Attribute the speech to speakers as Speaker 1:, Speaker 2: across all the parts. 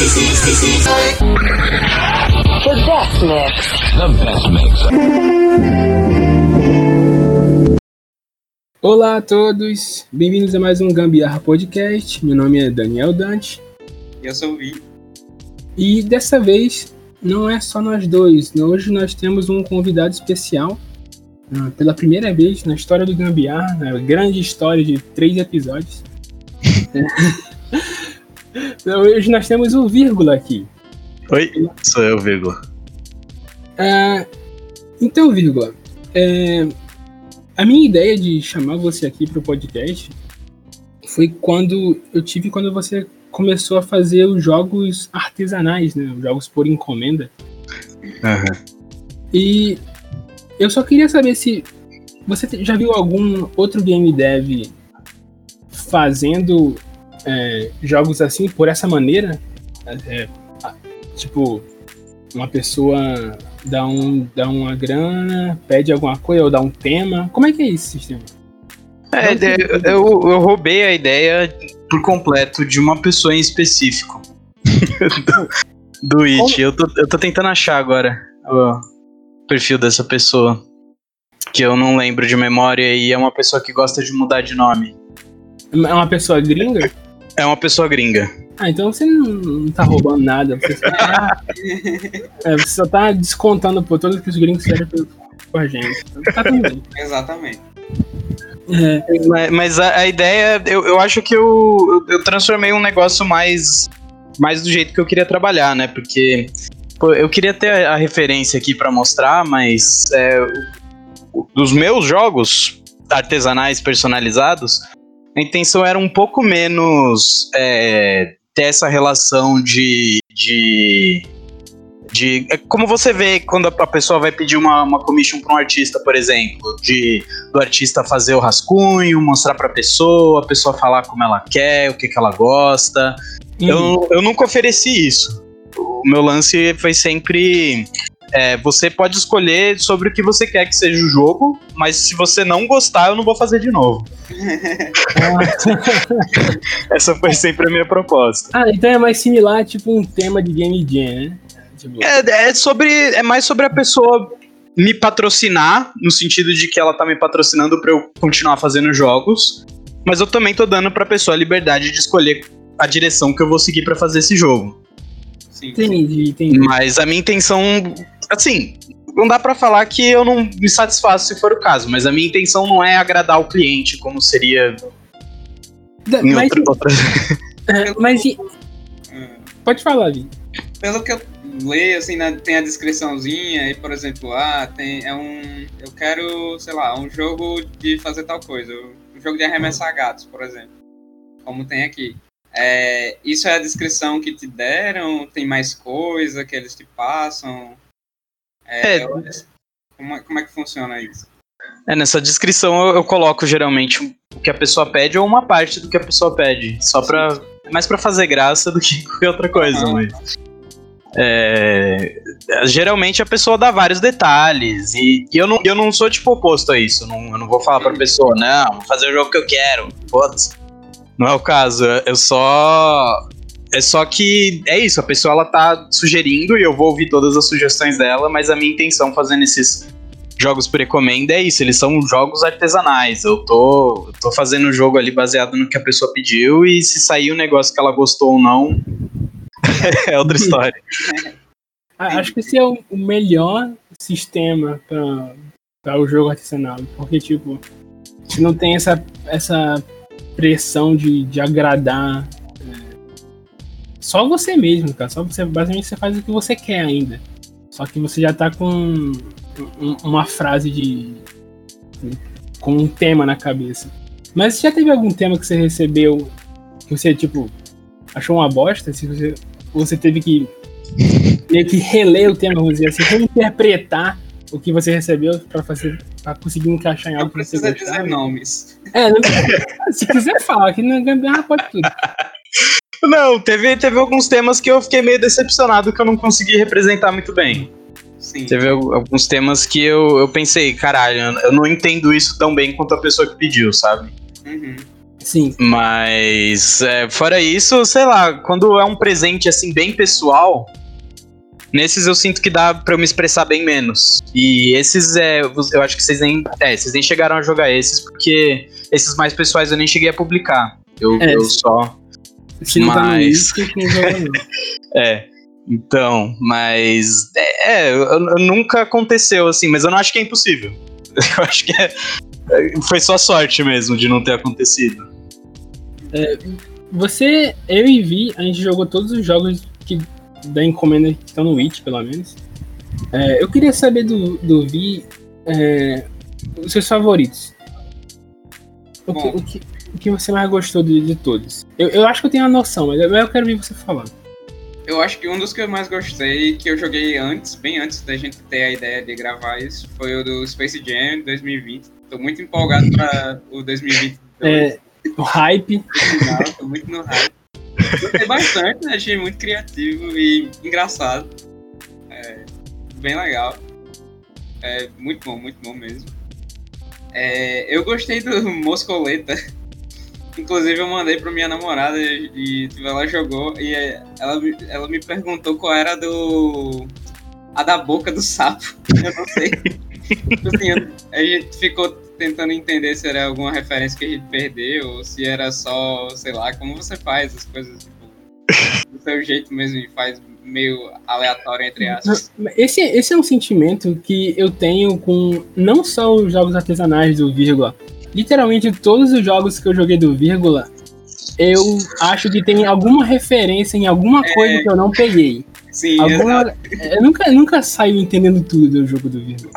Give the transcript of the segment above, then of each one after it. Speaker 1: The best mix. The best mix. Olá a todos, bem-vindos a mais um Gambiarra Podcast. Meu nome é Daniel Dante.
Speaker 2: Eu sou o Vi. E
Speaker 1: dessa vez não é só nós dois. Hoje nós temos um convidado especial. Ah, pela primeira vez na história do Gambiarra, na grande história de três episódios. Então, hoje nós temos o vírgula aqui.
Speaker 3: Oi, sou eu, vírgula. Ah,
Speaker 1: então, vírgula, é, a minha ideia de chamar você aqui para o podcast foi quando eu tive quando você começou a fazer os jogos artesanais, né? Os jogos por encomenda.
Speaker 3: Uhum.
Speaker 1: E eu só queria saber se você já viu algum outro game dev fazendo é, jogos assim por essa maneira. É, é, tipo, uma pessoa dá, um, dá uma grana, pede alguma coisa ou dá um tema. Como é que é esse sistema?
Speaker 3: É, eu, eu roubei a ideia por completo de uma pessoa em específico. do, It. Eu tô, eu tô tentando achar agora o perfil dessa pessoa. Que eu não lembro de memória e é uma pessoa que gosta de mudar de nome.
Speaker 1: É uma pessoa gringa?
Speaker 3: É uma pessoa gringa.
Speaker 1: Ah, então você não, não tá roubando nada. Você só tá, é, você só tá descontando por todos os gringos que com a gente.
Speaker 2: Então, tá Exatamente.
Speaker 3: É. Mas, mas a, a, ideia, eu, eu acho que eu, eu transformei um negócio mais, mais do jeito que eu queria trabalhar, né? Porque pô, eu queria ter a, a referência aqui para mostrar, mas é, dos meus jogos artesanais personalizados, a intenção era um pouco menos é, ter essa relação de, de, de. É como você vê quando a pessoa vai pedir uma, uma commission para um artista, por exemplo, de do artista fazer o rascunho, mostrar para a pessoa, a pessoa falar como ela quer, o que, que ela gosta. Hum. Eu, eu nunca ofereci isso. O meu lance foi sempre é, você pode escolher sobre o que você quer que seja o jogo, mas se você não gostar, eu não vou fazer de novo. Essa foi sempre a minha proposta.
Speaker 1: Ah, então é mais similar, tipo, um tema de Game Jam, né? Tipo,
Speaker 3: é, é, sobre, é mais sobre a pessoa me patrocinar, no sentido de que ela tá me patrocinando para eu continuar fazendo jogos, mas eu também tô dando pra pessoa a liberdade de escolher a direção que eu vou seguir para fazer esse jogo. Sim, entendi, entendi. Mas a minha intenção assim, não dá para falar que eu não me satisfaço se for o caso, mas a minha intenção não é agradar o cliente como seria.
Speaker 1: Da, mas, outra, outra... É, mas é. pode falar, Vini.
Speaker 2: Pelo que eu leio, assim, na, né, tem a descriçãozinha, e por exemplo, ah, tem, é um. Eu quero, sei lá, um jogo de fazer tal coisa. Um jogo de arremessar ah. gatos, por exemplo. Como tem aqui. É, isso é a descrição que te deram? Tem mais coisa que eles te passam? É, é. Como, é, como, é que funciona isso?
Speaker 3: É, nessa descrição eu, eu, coloco geralmente o que a pessoa pede ou uma parte do que a pessoa pede. Só para é mais para fazer graça do que qualquer outra coisa, uhum. mas. É, geralmente a pessoa dá vários detalhes e, e, eu, não, eu não sou tipo oposto a isso. Não, eu não vou falar pra pessoa, não, vou fazer o jogo que eu quero. Putz. Não é o caso. Eu só é só que é isso, a pessoa ela tá sugerindo e eu vou ouvir todas as sugestões dela, mas a minha intenção fazendo esses jogos por encomenda é isso, eles são jogos artesanais. Eu tô, tô fazendo o jogo ali baseado no que a pessoa pediu e se sair o um negócio que ela gostou ou não, é outra história.
Speaker 1: Ah, acho que esse é o melhor sistema para o jogo artesanal, porque tipo, a gente não tem essa, essa pressão de, de agradar só você mesmo, cara. Só você, basicamente você faz o que você quer ainda. Só que você já tá com um, uma frase de. com um tema na cabeça. Mas já teve algum tema que você recebeu que você, tipo, achou uma bosta? Se você, você teve que meio que reler o tema, vamos dizer assim, reinterpretar o que você recebeu pra, fazer, pra conseguir encaixar em algo não que
Speaker 2: você Não precisa dizer nomes. É, não,
Speaker 1: se quiser falar, que não gambiarra é pode tudo.
Speaker 3: Não, teve, teve alguns temas que eu fiquei meio decepcionado que eu não consegui representar muito bem. Sim. Teve alguns temas que eu, eu pensei, caralho, eu não entendo isso tão bem quanto a pessoa que pediu, sabe? Uhum. Sim. Mas, é, fora isso, sei lá, quando é um presente assim, bem pessoal, nesses eu sinto que dá pra eu me expressar bem menos. E esses, é, eu acho que vocês nem, é, vocês nem chegaram a jogar esses, porque esses mais pessoais eu nem cheguei a publicar.
Speaker 2: Eu, é, eu só
Speaker 1: se não mas... tá no Wiki,
Speaker 3: É. Então, mas. É, é eu, eu, nunca aconteceu assim, mas eu não acho que é impossível. Eu acho que é, é, foi só sorte mesmo de não ter acontecido.
Speaker 1: É, você, eu e Vi, a gente jogou todos os jogos que, da encomenda que estão no Witch, pelo menos. É, eu queria saber do, do Vi é, os seus favoritos. O que, o que, o que você mais gostou de, de todos? Eu, eu acho que eu tenho a noção, mas eu, eu quero ver você falando.
Speaker 2: Eu acho que um dos que eu mais gostei, que eu joguei antes, bem antes da gente ter a ideia de gravar isso, foi o do Space Jam 2020. Tô muito empolgado para o 2020. É,
Speaker 1: o hype. Não, tô muito no
Speaker 2: hype. Gostei bastante, né? achei muito criativo e engraçado. É, bem legal. É, muito bom, muito bom mesmo. É, eu gostei do Moscoleta. Inclusive eu mandei pra minha namorada e, e ela jogou e ela, ela me perguntou qual era do. a da boca do sapo. Eu não sei. Tipo assim, a gente ficou tentando entender se era alguma referência que a gente perdeu, ou se era só, sei lá, como você faz as coisas, tipo, do seu jeito mesmo e faz meio aleatório, entre aspas.
Speaker 1: Esse, esse é um sentimento que eu tenho com não só os jogos artesanais do Vírgula, literalmente todos os jogos que eu joguei do Vírgula, eu acho que tem alguma referência em alguma é. coisa é... que eu não peguei. Sim, alguma... Eu é, nunca, nunca saio entendendo tudo do jogo do Vírgula.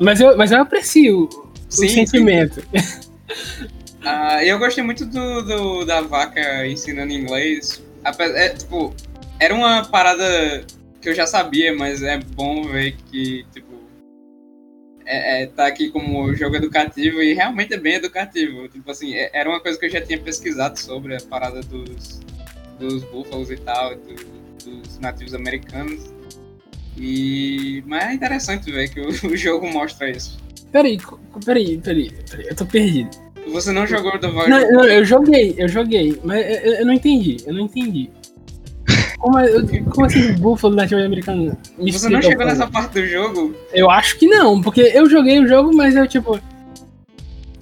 Speaker 1: mas, eu, mas eu aprecio sim, o sentimento. Sim.
Speaker 2: Ah, eu gostei muito do, do, da vaca ensinando inglês. É, tipo, era uma parada que eu já sabia, mas é bom ver que tipo, é, é, tá aqui como jogo educativo e realmente é bem educativo. Tipo assim, é, era uma coisa que eu já tinha pesquisado sobre a parada dos, dos búfalos e tal, do, dos nativos americanos. E... Mas é interessante ver que o, o jogo mostra isso.
Speaker 1: Peraí, peraí, peraí, peraí, eu tô perdido.
Speaker 2: Você não jogou The Void? Não, não,
Speaker 1: eu joguei, eu joguei, mas eu, eu não entendi, eu não entendi. Como, é, como assim búfalo da time americana?
Speaker 2: Me Você não chegou nessa parte do jogo?
Speaker 1: Eu acho que não, porque eu joguei o jogo, mas eu, tipo.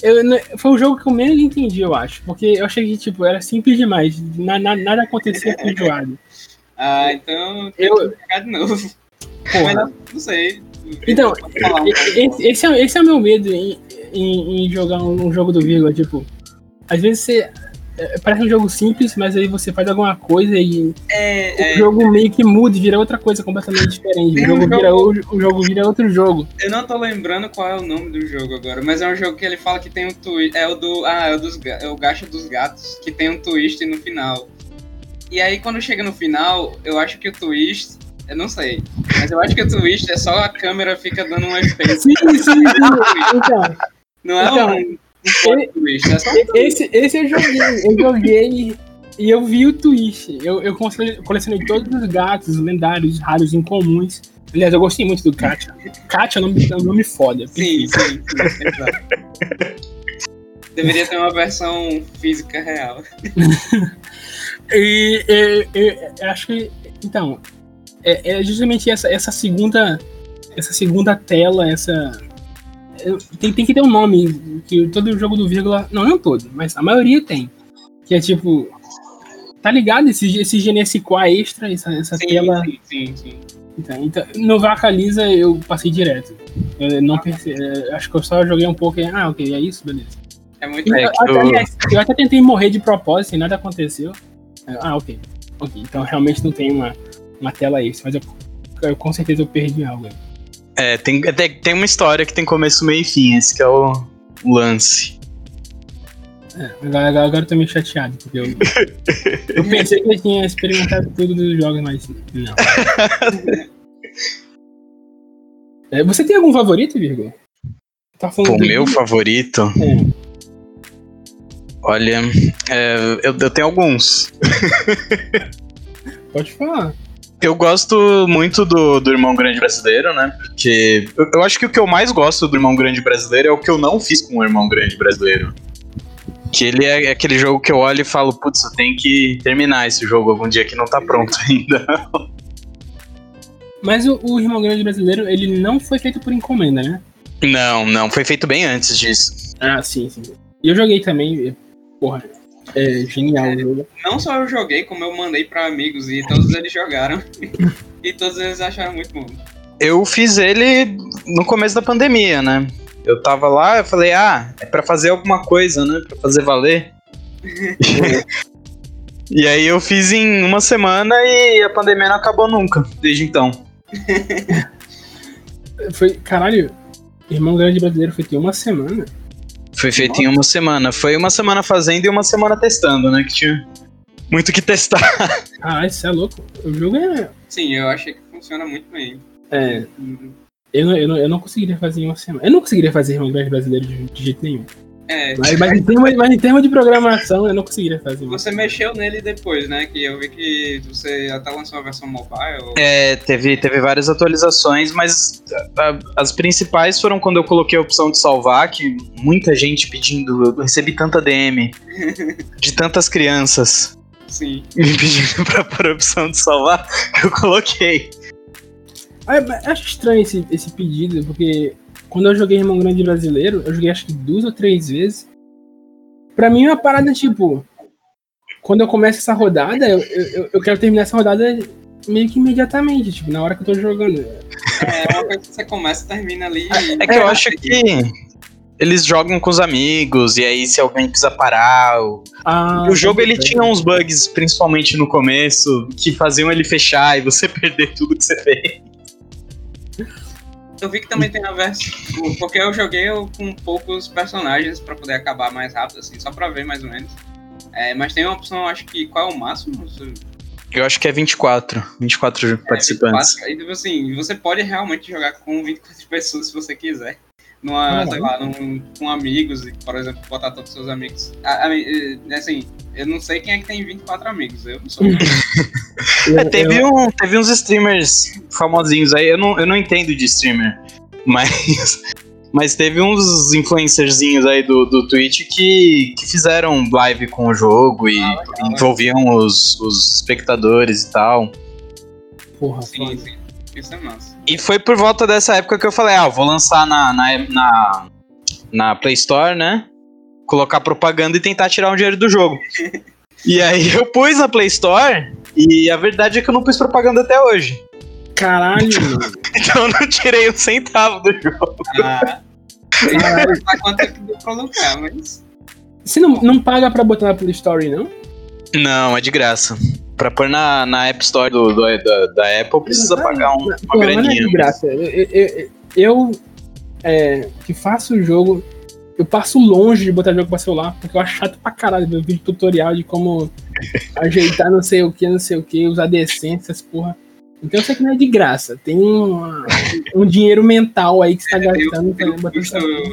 Speaker 1: Eu, foi o jogo que eu menos entendi, eu acho. Porque eu achei que, tipo, era simples demais. Na, na, nada acontecia com o
Speaker 2: jogo. ah, então. Eu. De novo. Porra. Mas não sei.
Speaker 1: Então, esse, esse, é, esse é o meu medo em, em, em jogar um, um jogo do Vigo Tipo, às vezes você é, parece um jogo simples, mas aí você faz alguma coisa e é, o é. jogo meio que muda e vira outra coisa completamente diferente. O jogo, é um jogo... Vira, o, o jogo, Vira, outro jogo.
Speaker 2: Eu não tô lembrando qual é o nome do jogo agora, mas é um jogo que ele fala que tem um twist. É o do. Ah, é o, dos, é o Gacha dos Gatos, que tem um twist no final. E aí quando chega no final, eu acho que o twist eu não sei. Mas eu acho que o twist é só a câmera fica dando um efeito. Sim, sim, sim. Então,
Speaker 1: não é então, um né? esse, esse eu joguei. Eu joguei e eu vi o twist. Eu, eu colecionei todos os gatos lendários, raros, incomuns. Aliás, eu gostei muito do Katia. Katia é um nome, é nome foda.
Speaker 2: Sim, sim, sim, sim Deveria ter uma versão física real. e
Speaker 1: eu, acho que. Então, é, é justamente essa, essa segunda. Essa segunda tela, essa tem, tem que ter um nome, que todo jogo do vírgula. Não, não todo, mas a maioria tem. Que é tipo. Tá ligado? Esse, esse GNSQA extra, essa, essa sim, tela. Sim, sim, sim. Então, então, no Vaca eu passei direto. Eu não perce... Acho que eu só joguei um pouco e. Ah, ok, é isso, beleza. É muito é, então, eu, até, eu... eu até tentei morrer de propósito e nada aconteceu. Ah, ok. Ok, então realmente não tem uma, uma tela extra, mas eu, eu com certeza eu perdi algo aí.
Speaker 3: É, é, tem, tem uma história que tem começo, meio e fim, esse que é o lance.
Speaker 1: É, agora, agora eu tô meio chateado, porque eu, eu pensei que eu tinha experimentado tudo dos jogos, mas não. é, você tem algum favorito, Virgo?
Speaker 3: Tá meu favorito? É. Olha, é, eu, eu tenho alguns.
Speaker 1: Pode falar.
Speaker 3: Eu gosto muito do, do Irmão Grande Brasileiro, né? Porque eu, eu acho que o que eu mais gosto do Irmão Grande Brasileiro é o que eu não fiz com o Irmão Grande Brasileiro. Que ele é aquele jogo que eu olho e falo, putz, eu tenho que terminar esse jogo algum dia que não tá pronto ainda.
Speaker 1: Mas o, o Irmão Grande Brasileiro, ele não foi feito por encomenda, né?
Speaker 3: Não, não, foi feito bem antes disso.
Speaker 1: Ah, sim, sim. E eu joguei também, porra, é genial né?
Speaker 2: Não só eu joguei, como eu mandei para amigos e todos eles jogaram. e todos eles acharam muito bom.
Speaker 3: Eu fiz ele no começo da pandemia, né? Eu tava lá, eu falei, ah, é pra fazer alguma coisa, né? Pra fazer valer. e aí eu fiz em uma semana e a pandemia não acabou nunca, desde então.
Speaker 1: foi, caralho, Irmão Grande Brasileiro foi ter uma semana.
Speaker 3: Foi feito Nossa. em uma semana. Foi uma semana fazendo e uma semana testando, né? Que tinha muito que testar.
Speaker 1: Ah, isso é louco. O jogo é.
Speaker 2: Sim, eu achei que funciona muito bem. É. Uhum.
Speaker 1: Eu, eu, eu não conseguiria fazer em uma semana. Eu não conseguiria fazer Irmandade Brasileiro de, de jeito nenhum. É. Mas, mas, em termos, mas em de programação, eu não conseguiria fazer isso.
Speaker 2: Você mexeu nele depois, né? Que eu vi que você até lançou uma versão mobile.
Speaker 3: É, teve, teve várias atualizações, mas a, as principais foram quando eu coloquei a opção de salvar, que muita gente pedindo, eu recebi tanta DM de tantas crianças. Sim. Me pedindo pra pôr a opção de salvar, eu coloquei.
Speaker 1: Ah, é, acho estranho esse, esse pedido, porque quando eu joguei Irmão Grande Brasileiro, eu joguei acho que duas ou três vezes. Pra mim, é uma parada tipo. Quando eu começo essa rodada, eu, eu, eu quero terminar essa rodada meio que imediatamente, tipo, na hora que eu tô jogando.
Speaker 2: É, é uma coisa que você começa e termina ali.
Speaker 3: É que eu acho que eles jogam com os amigos, e aí se alguém precisa parar. Ou... Ah, o jogo ele tinha uns bugs, principalmente no começo, que faziam ele fechar e você perder tudo que você fez.
Speaker 2: Eu vi que também tem a versão. Porque eu joguei com poucos personagens pra poder acabar mais rápido, assim, só pra ver mais ou menos. É, mas tem uma opção, acho que qual é o máximo?
Speaker 3: Eu acho que é 24. 24 é, participantes. 24, e, tipo
Speaker 2: assim, você pode realmente jogar com 24 pessoas se você quiser numa, sei é? lá, num, com amigos, por exemplo, botar todos os seus amigos. A, ah, a, ah, assim, eu não sei quem é que tem 24 amigos, eu não sou. é, teve, um,
Speaker 3: teve uns streamers famosinhos aí, eu não, eu não entendo de streamer, mas. Mas teve uns influencerzinhos aí do, do Twitch que, que fizeram live com o jogo e ah, né? envolviam os, os espectadores e tal. Porra, sim, sim. Isso é massa. E foi por volta dessa época que eu falei, ah, vou lançar na, na, na, na Play Store, né? Colocar propaganda e tentar tirar um dinheiro do jogo. e aí eu pus na Play Store e a verdade é que eu não pus propaganda até hoje.
Speaker 1: Caralho!
Speaker 3: então eu não tirei um centavo do jogo. Ah. quanto é que deu pra
Speaker 1: lucrar, mas. Você não, não paga pra botar na Play Store, não?
Speaker 3: Não, é de graça pra pôr na, na App Store do, do da, da, Apple, precisa pagar um, uma não, graninha. É graça. Eu,
Speaker 1: eu, eu é, que faço o jogo, eu passo longe de botar jogo pra celular, porque eu acho chato pra caralho ver vídeo tutorial de como ajeitar não sei o que, não sei o que, usar essas porra. Então eu sei que não é de graça. Tem um, um dinheiro mental aí que você tá é, gastando. Eu, eu, eu,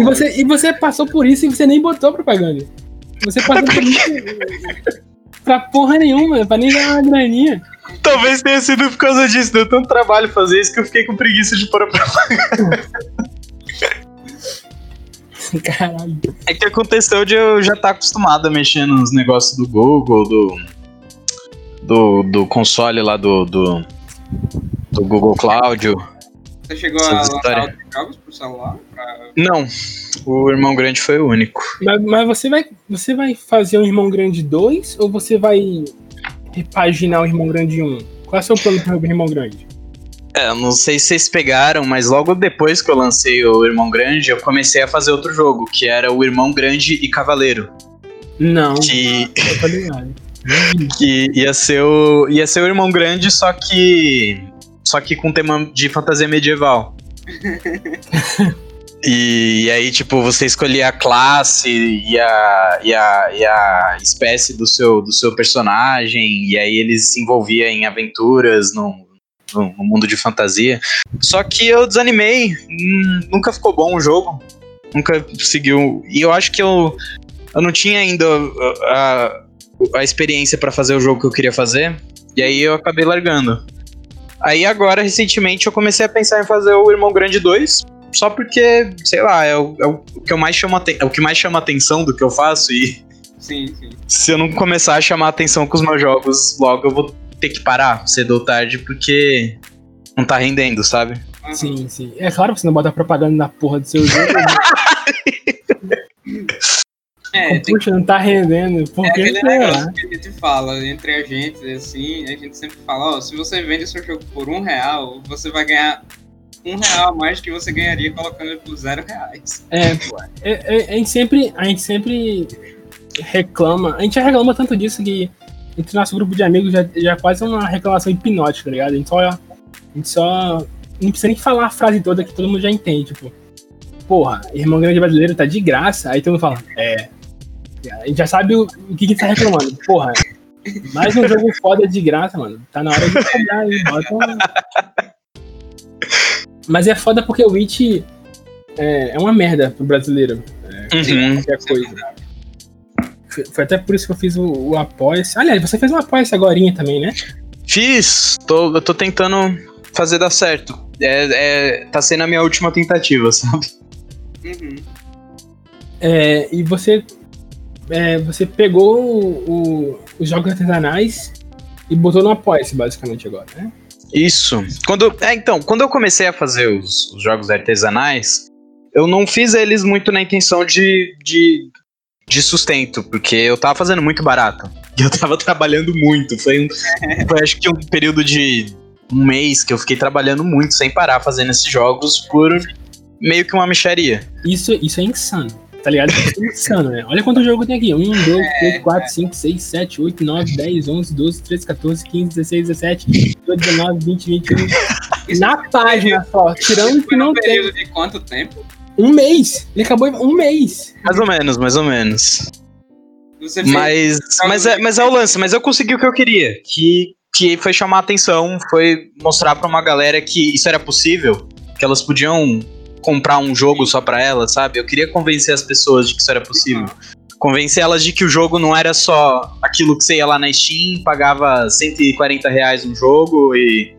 Speaker 1: e, você, e você passou por isso e você nem botou propaganda. Você passou por isso pra porra nenhuma, pra nem ganhar uma graninha.
Speaker 3: Talvez tenha sido por causa disso, deu tanto trabalho fazer isso que eu fiquei com preguiça de pôr pra Caralho. É que aconteceu de eu já estar tá acostumado a mexer nos negócios do Google, do, do, do console lá do, do, do Google Cloud. Você chegou a pro celular? Pra... Não, o Irmão Grande foi o único.
Speaker 1: Mas, mas, você, vai, você vai fazer o Irmão Grande 2 ou você vai repaginar o Irmão Grande 1? Qual é o seu plano para o Irmão Grande?
Speaker 3: É, não sei se vocês pegaram, mas logo depois que eu lancei o Irmão Grande, eu comecei a fazer outro jogo, que era o Irmão Grande e Cavaleiro.
Speaker 1: Não. Que.
Speaker 3: que ia ser, o, ia ser o Irmão Grande, só que. Só que com tema de fantasia medieval. E, e, aí, tipo, você escolhia a classe e a, e a, e a espécie do seu, do seu personagem, e aí ele se envolvia em aventuras no no mundo de fantasia. Só que eu desanimei, hum, nunca ficou bom o jogo, nunca conseguiu. E eu acho que eu, eu não tinha ainda a, a, a experiência para fazer o jogo que eu queria fazer, e aí eu acabei largando. Aí agora, recentemente, eu comecei a pensar em fazer o Irmão Grande 2, só porque, sei lá, é o, é o que eu mais chama, é o que mais chama atenção do que eu faço e. Sim, sim. Se eu não começar a chamar atenção com os meus jogos, logo eu vou ter que parar cedo ou tarde, porque não tá rendendo, sabe?
Speaker 1: Uhum. Sim, sim. É claro que você não bota propaganda na porra do seu jogo. Né? É, Puxa, que... não tá rendendo. Por é que
Speaker 2: aquele será? negócio que a gente fala entre a gente, assim, a gente sempre fala, ó, se você vende seu jogo por um real, você vai ganhar um real a mais que você ganharia colocando ele por zero reais.
Speaker 1: É, pô. É, é, a, gente sempre, a gente sempre reclama, a gente já reclama tanto disso que entre nosso grupo de amigos já, já é uma reclamação hipnótica, tá ligado? A gente só. A gente só. Não precisa nem falar a frase toda que todo mundo já entende, tipo. Porra, Irmão Grande Brasileiro tá de graça. Aí todo mundo fala, é, a gente já sabe o, o que, que tá reclamando. Porra, mais um jogo foda de graça, mano. Tá na hora de cobrar aí, bota. Mas é foda porque o Witch é, é uma merda pro brasileiro. É, uhum. Qualquer coisa. Foi até por isso que eu fiz o, o Apoia-se. Aliás, você fez um Apoia-se também, né?
Speaker 3: Fiz! Tô, eu tô tentando fazer dar certo. É, é, tá sendo a minha última tentativa, sabe? Uhum.
Speaker 1: É, e você é, você pegou o, o, os jogos artesanais e botou no Apoia-se, basicamente, agora, né?
Speaker 3: Isso. Quando, é, então, quando eu comecei a fazer os, os, jogos artesanais, eu não fiz eles muito na intenção de, de, de sustento, porque eu tava fazendo muito barato. E eu tava trabalhando muito. Foi, um, foi acho que um período de um mês que eu fiquei trabalhando muito sem parar fazendo esses jogos por meio que uma mexeria.
Speaker 1: Isso, isso é insano tá ligado? Insano, tipo, né? Olha quanto jogo tem aqui. 1, 2, 3, 4, 5, 6, 7, 8, 9, 10, 11, 12, 13, 14, 15, 16, 17, 18, 19, 20, 21. Isso na página só, tirando que não tem. período
Speaker 2: de quanto tempo?
Speaker 1: Um mês. Ele acabou em um mês.
Speaker 3: Mais ou menos, mais ou menos. Mas, tá mas, é, mas é o lance, mas eu consegui o que eu queria. Que, que foi chamar a atenção, foi mostrar pra uma galera que isso era possível, que elas podiam comprar um jogo só para ela, sabe? Eu queria convencer as pessoas de que isso era possível. Convencer elas de que o jogo não era só aquilo que você ia lá na Steam, pagava 140 reais um jogo e,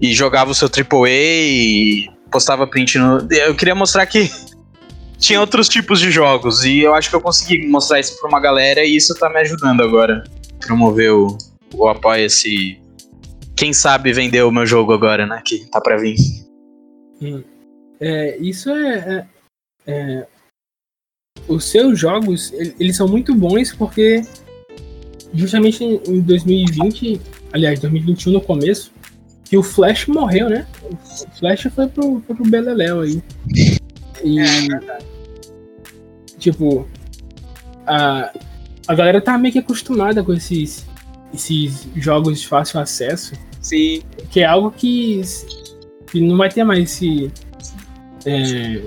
Speaker 3: e jogava o seu AAA e postava print no. Eu queria mostrar que tinha outros tipos de jogos e eu acho que eu consegui mostrar isso pra uma galera e isso tá me ajudando agora. Promover o, o Apoia-se. Quem sabe vender o meu jogo agora, né? Que tá pra vir.
Speaker 1: Hum. É, isso é, é, é, Os seus jogos, eles são muito bons porque justamente em 2020, aliás, 2021 no começo, que o Flash morreu, né? O Flash foi pro, foi pro Beleléu aí. E. É, é tipo. A, a galera tá meio que acostumada com esses, esses jogos de fácil acesso. Sim. Que é algo que, que não vai ter mais esse é,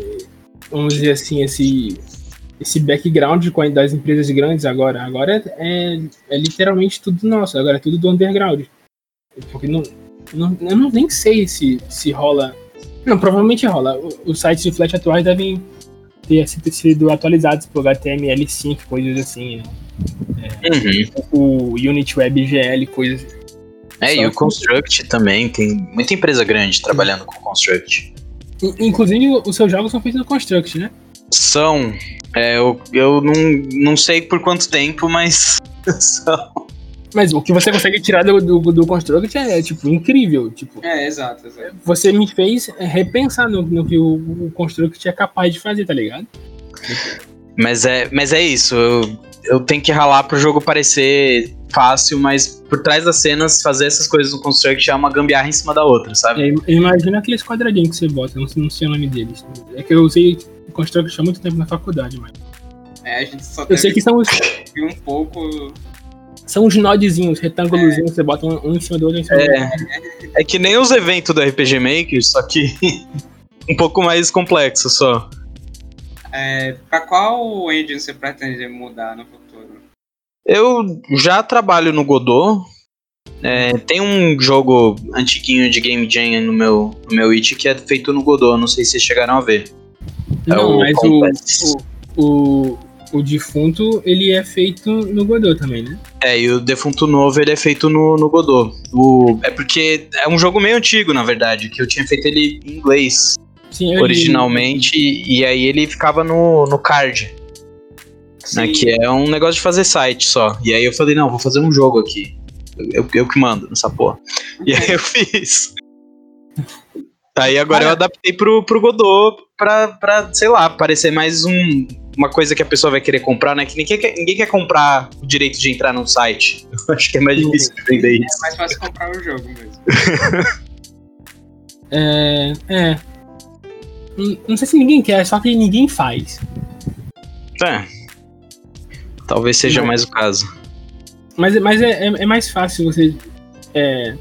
Speaker 1: vamos dizer assim, esse, esse background das empresas grandes agora. Agora é, é literalmente tudo nosso, agora é tudo do underground. Porque não, não, eu não, nem sei se, se rola. Não, provavelmente rola. Os sites de Flash atuais devem ter sido atualizados por HTML5, coisas assim. Né? É, uhum. O Unity Web GL, coisas.
Speaker 3: É, Só e o Construct que... também. Tem muita empresa grande trabalhando com Construct.
Speaker 1: Inclusive, os seus jogos são feitos no Construct, né?
Speaker 3: São. É, eu eu não, não sei por quanto tempo, mas são.
Speaker 1: Mas o que você consegue tirar do, do, do Construct é, tipo, incrível. Tipo,
Speaker 2: é, exato, exato.
Speaker 1: Você me fez é, repensar no, no que o, o Construct é capaz de fazer, tá ligado?
Speaker 3: Mas é, mas é isso. Eu eu tenho que ralar pro jogo parecer fácil, mas por trás das cenas, fazer essas coisas no Construct é uma gambiarra em cima da outra, sabe? É,
Speaker 1: imagina aqueles quadradinhos que você bota, não, não sei o nome deles. É que eu usei Construct há muito tempo na faculdade, mas. É, a gente só Eu sei que são os. um pouco. São os nodezinhos, retângulos é. que você bota um, um, em cima do outro em cima é. do outro.
Speaker 3: É que nem os eventos do RPG Maker, só que um pouco mais complexo só.
Speaker 2: É, para qual engine você pretende mudar no futuro?
Speaker 3: Eu já trabalho no Godot. É, tem um jogo antiguinho de Game Jam no meu, no meu itch que é feito no Godot, não sei se vocês chegaram a ver.
Speaker 1: É não, é o mas o, o, o, o defunto ele é feito no Godot também, né?
Speaker 3: É, e o defunto novo ele é feito no, no Godot. O, é porque é um jogo meio antigo, na verdade, que eu tinha feito ele em inglês. Sim, originalmente, li. e aí ele ficava no, no card. Né, que é um negócio de fazer site só. E aí eu falei, não, vou fazer um jogo aqui. Eu, eu que mando nessa porra. E aí eu fiz. Aí agora eu adaptei pro, pro Godot pra, pra, sei lá, parecer mais um, uma coisa que a pessoa vai querer comprar, né? Que ninguém quer, ninguém quer comprar o direito de entrar num site. Eu acho que é mais difícil de vender é isso. É mais fácil
Speaker 2: comprar o jogo mesmo. é,
Speaker 1: é, não sei se ninguém quer, só que ninguém faz.
Speaker 3: É. Talvez seja mais o caso.
Speaker 1: Mas, mas é, é, é mais fácil você é,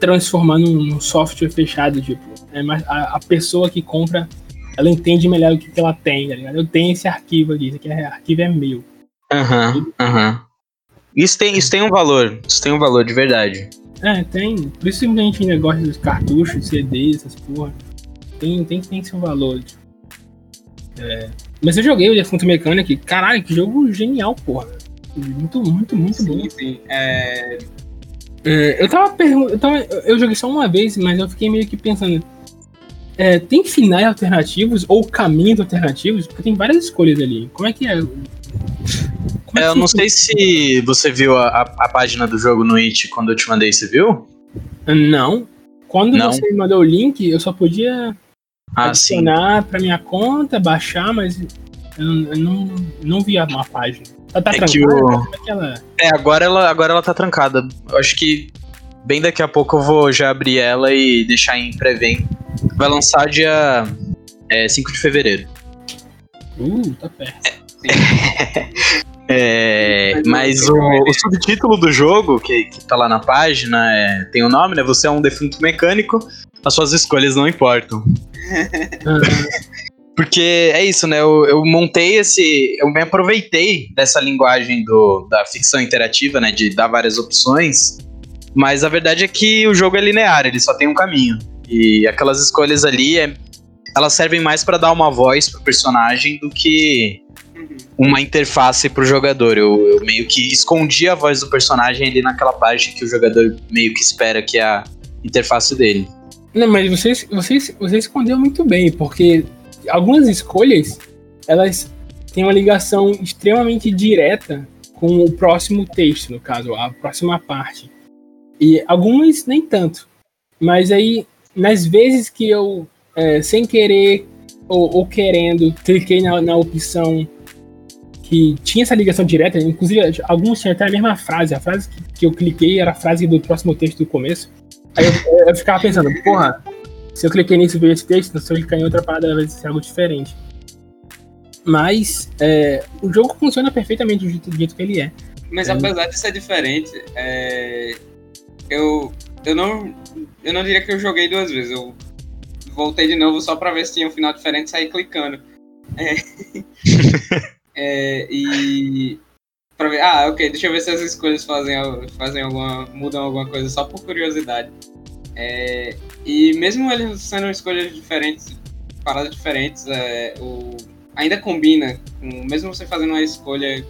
Speaker 1: transformar num, num, software fechado, tipo. É mais, a, a, pessoa que compra, ela entende melhor o que, que ela tem, tá ligado? Eu tenho esse arquivo aqui, esse aqui é, arquivo é meu.
Speaker 3: Aham, uhum, aham. Uhum. Isso tem, isso tem um valor, isso tem um valor de verdade.
Speaker 1: É, tem. Por isso que a gente negócio dos cartuchos, CDs, essas porra. Tem, tem, tem seu valor. Tipo, é. Mas eu joguei o Defunto Mechanic. Caralho, que jogo genial, porra. Muito, muito, muito sim, bom. Sim. É... É, eu tava perguntando. Eu, eu, joguei só uma vez, mas eu fiquei meio que pensando. É, tem finais alternativos ou caminhos alternativos? Porque tem várias escolhas ali. Como é que é?
Speaker 3: é, é eu não sei se você viu a, a, a, página do jogo no It quando eu te mandei, você viu?
Speaker 1: Não. Quando não. você me mandou o link, eu só podia ah, para minha conta, baixar, mas eu não, não, vi vi uma página. Ela tá é
Speaker 3: trancada? O... É, agora ela, agora ela tá trancada. Eu acho que bem daqui a pouco eu vou já abrir ela e deixar em pré-venda. Vai lançar dia é, 5 de fevereiro. Uh, tá perto. é, mas o, o, subtítulo do jogo, que, que tá lá na página, é, tem o um nome, né? Você é um defunto mecânico as suas escolhas não importam. Porque é isso, né? Eu, eu, montei esse. Eu me aproveitei dessa linguagem do, da ficção interativa, né? De dar várias opções. Mas a verdade é que o jogo é linear, ele só tem um caminho. E aquelas escolhas ali, é, elas servem mais para dar uma voz pro personagem do que uma interface pro jogador. Eu, eu, meio que escondi a voz do personagem ali naquela parte que o jogador meio que espera que é a interface dele.
Speaker 1: Não, mas você, você, você escondeu muito bem, porque algumas escolhas, elas têm uma ligação extremamente direta com o próximo texto, no caso, a próxima parte. E algumas nem tanto. Mas aí, nas vezes que eu, é, sem querer ou, ou, querendo, cliquei na, na opção que tinha essa ligação direta, inclusive alguns tinham até a mesma frase, a frase que, que eu cliquei era a frase do próximo texto do começo Aí eu, eu, ficava pensando, porra, se eu cliquei nisso e vejo esse texto, se eu clicar em outra parada vai ser algo diferente. Mas é, o jogo funciona perfeitamente do jeito, do jeito que ele é.
Speaker 2: Mas é. apesar de ser diferente, é, eu, eu, não, eu não diria que eu joguei duas vezes. Eu voltei de novo só pra ver se tinha um final diferente e saí clicando. É, é e Pra ver, ah, ok, deixa eu ver se as escolhas fazem, fazem alguma. mudam alguma coisa só por curiosidade. É, e mesmo eles sendo escolhas diferentes, paradas diferentes, é, o, ainda combina, com, mesmo você fazendo uma escolha,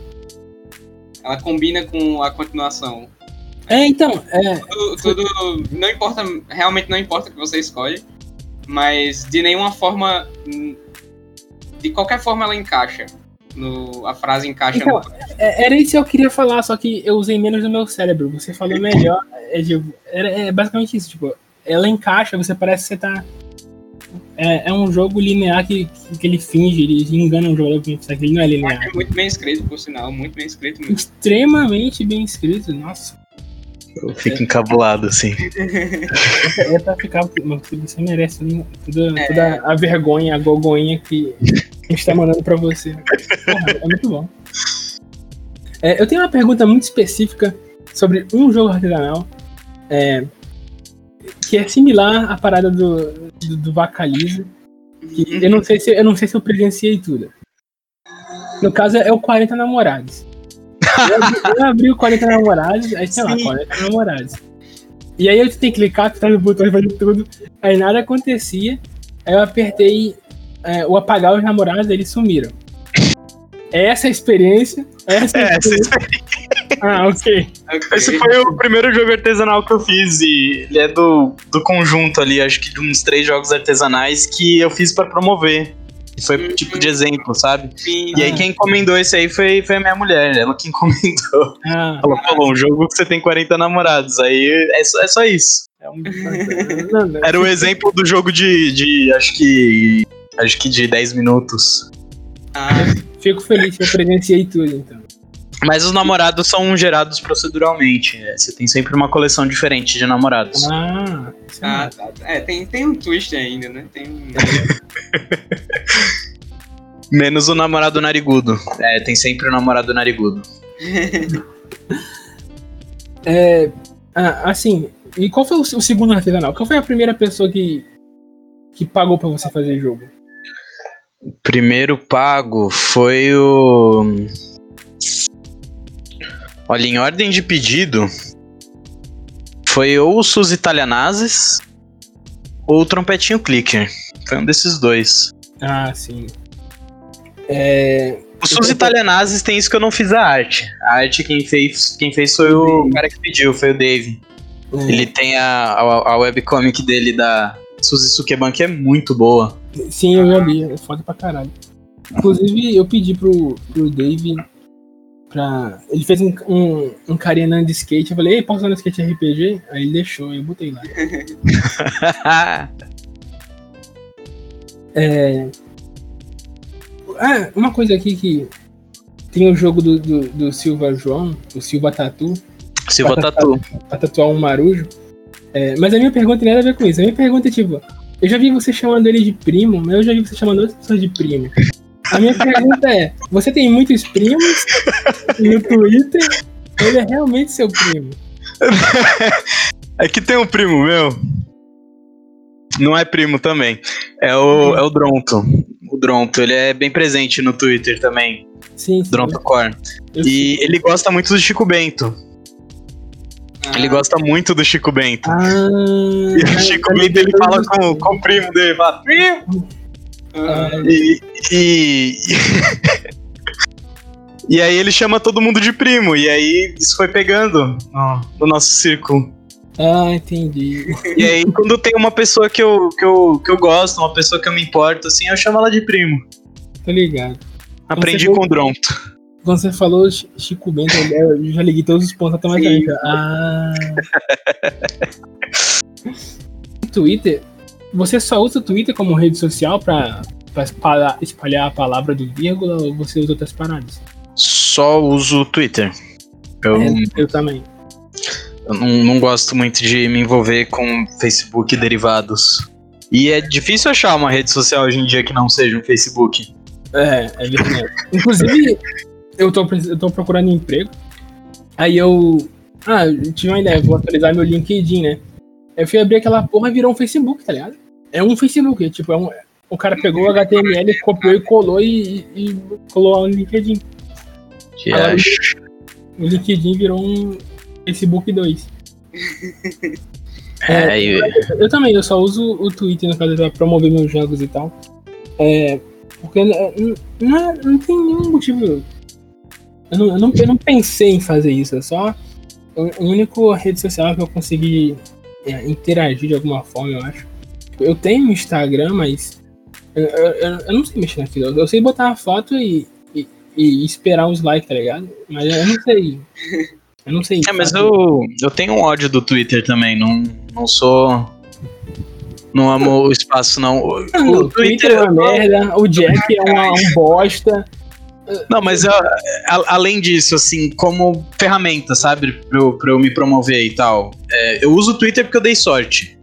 Speaker 2: ela combina com a continuação.
Speaker 1: É, então. É...
Speaker 2: Tudo, tudo, Não importa, realmente não importa o que você escolhe, mas de nenhuma forma. Hum, de qualquer forma ela encaixa no, a frase encaixa então,
Speaker 1: no... É, era isso que eu queria falar, só que eu usei menos do meu cérebro. Você falou melhor. É, tipo, é, é basicamente isso, tipo, ela encaixa, você parece que você tá. É, é um jogo linear que, que ele finge, ele engana o jogador que
Speaker 2: ele não é linear. É muito bem escrito, por sinal, muito bem escrito mesmo.
Speaker 1: Extremamente bem escrito, nossa.
Speaker 3: Eu fico encabulado, assim.
Speaker 1: É, é pra ficar. Você merece né? toda, é. toda a vergonha, a gogoinha que a gente tá mandando pra você. Porra, é muito bom. É, eu tenho uma pergunta muito específica sobre um jogo artesanal é, que é similar à parada do, do, do Bacaliza. eu, não sei se, eu não sei se eu presenciei tudo. No caso, é o 40 Namorados. Eu, eu abri o 40 Namorados, aí sei lá, 40 Namorados. E aí eu tentei clicar, tu tá no botão fazendo tudo, aí nada acontecia. Aí eu apertei é, o apagar os namorados, eles sumiram. É é é, essa experiência. Essa, é, experiência. essa experiência. Ah,
Speaker 3: ok. Esse foi o primeiro jogo artesanal que eu fiz e ele é do, do conjunto ali, acho que de uns três jogos artesanais que eu fiz para promover. Foi tipo de exemplo, sabe? Sim. E aí quem encomendou esse aí foi, foi a minha mulher, ela que encomendou. Ah. falou, um jogo que você tem 40 namorados, aí é só, é só isso. Era o exemplo do jogo de, de acho que acho que de 10 minutos.
Speaker 1: Ah, fico feliz que eu presenciei tudo, então.
Speaker 3: Mas os namorados são gerados proceduralmente. Né? Você tem sempre uma coleção diferente de namorados. Ah, é
Speaker 2: ah tá, tá. É, tem, tem um twist ainda, né? Tem um...
Speaker 3: Menos o namorado narigudo. É, tem sempre o namorado narigudo.
Speaker 1: é, ah, assim, e qual foi o, o segundo artesanal? Qual foi a primeira pessoa que, que pagou pra você fazer jogo?
Speaker 3: Primeiro pago foi o. Olha, em ordem de pedido, foi ou o Sus Italianazes ou o Trompetinho Clicker. Foi um desses dois.
Speaker 1: Ah, sim.
Speaker 3: É... O Sus Italianazes tem isso que eu não fiz a arte. A arte quem fez, quem fez foi o cara que pediu, foi o Dave. É. Ele tem a, a, a webcomic dele da, Suzuki Bank é muito boa.
Speaker 1: Sim, eu já li, é foda pra caralho. Inclusive, eu pedi pro, pro Dave pra. Ele fez um, um, um carinha de skate. Eu falei, ei, posso usar skate RPG? Aí ele deixou, eu botei lá. é. Ah, uma coisa aqui que. Tem o jogo do, do, do Silva João, o Silva Tatu.
Speaker 3: Silva pra Tatu.
Speaker 1: Pra tatuar um marujo. É, mas a minha pergunta tem nada a ver com isso. A minha pergunta é tipo, eu já vi você chamando ele de primo, mas eu já vi você chamando outras pessoas de primo. A minha pergunta é, você tem muitos primos no Twitter? Ele é realmente seu primo?
Speaker 3: É que tem um primo meu. Não é primo também. É o, é o Dronto. O Dronto, ele é bem presente no Twitter também. Sim. sim Dronto Core. E sim. ele gosta muito do Chico Bento. Ele gosta muito do Chico Bento. Ah, e o Chico é, Bento ele fala com, com o primo dele, fala, primo! Ah, e, e... e aí ele chama todo mundo de primo, e aí isso foi pegando ó, ah. no nosso círculo.
Speaker 1: Ah, entendi.
Speaker 3: E aí, quando tem uma pessoa que eu, que, eu, que eu gosto, uma pessoa que eu me importo, assim, eu chamo ela de primo.
Speaker 1: Tô ligado.
Speaker 3: Aprendi então, com o Dronto.
Speaker 1: Quando você falou Chico Bento, eu já liguei todos os pontos automaticamente. Ah. Twitter, você só usa o Twitter como rede social para espalhar, espalhar a palavra do vírgula ou você usa outras paradas?
Speaker 3: Só uso o Twitter.
Speaker 1: Eu, é, eu também.
Speaker 3: Eu não, não gosto muito de me envolver com Facebook derivados. E é difícil achar uma rede social hoje em dia que não seja um Facebook.
Speaker 1: É, é verdade. Inclusive, eu tô, eu tô procurando emprego. Aí eu. Ah, eu tive uma ideia, vou atualizar meu LinkedIn, né? eu fui abrir aquela porra e virou um Facebook, tá ligado? É um Facebook, tipo, é um. O cara pegou o HTML, copiou e colou e, e, colou no LinkedIn. Que Agora, O LinkedIn virou um Facebook 2. é, é, eu... eu também, eu só uso o Twitter no caso pra promover meus jogos e tal. É, porque não, não, é, não tem nenhum motivo eu não, eu não, eu não pensei em fazer isso, é só. A única rede social que eu consegui é, interagir de alguma forma, eu acho. Eu tenho Instagram, mas. Eu, eu, eu não sei mexer naquilo. Eu sei botar a foto e, e, e esperar os likes, tá ligado? Mas eu não sei. Eu não sei. É,
Speaker 3: mas eu, eu tenho um ódio do Twitter também. Não, não sou. Não amo o espaço, não. O, o
Speaker 1: Twitter, é Twitter é uma merda, o Jack é uma, um bosta.
Speaker 3: Não, mas eu, a, além disso, assim, como ferramenta, sabe? Pra eu, pra eu me promover e tal. É, eu uso o Twitter porque eu dei sorte.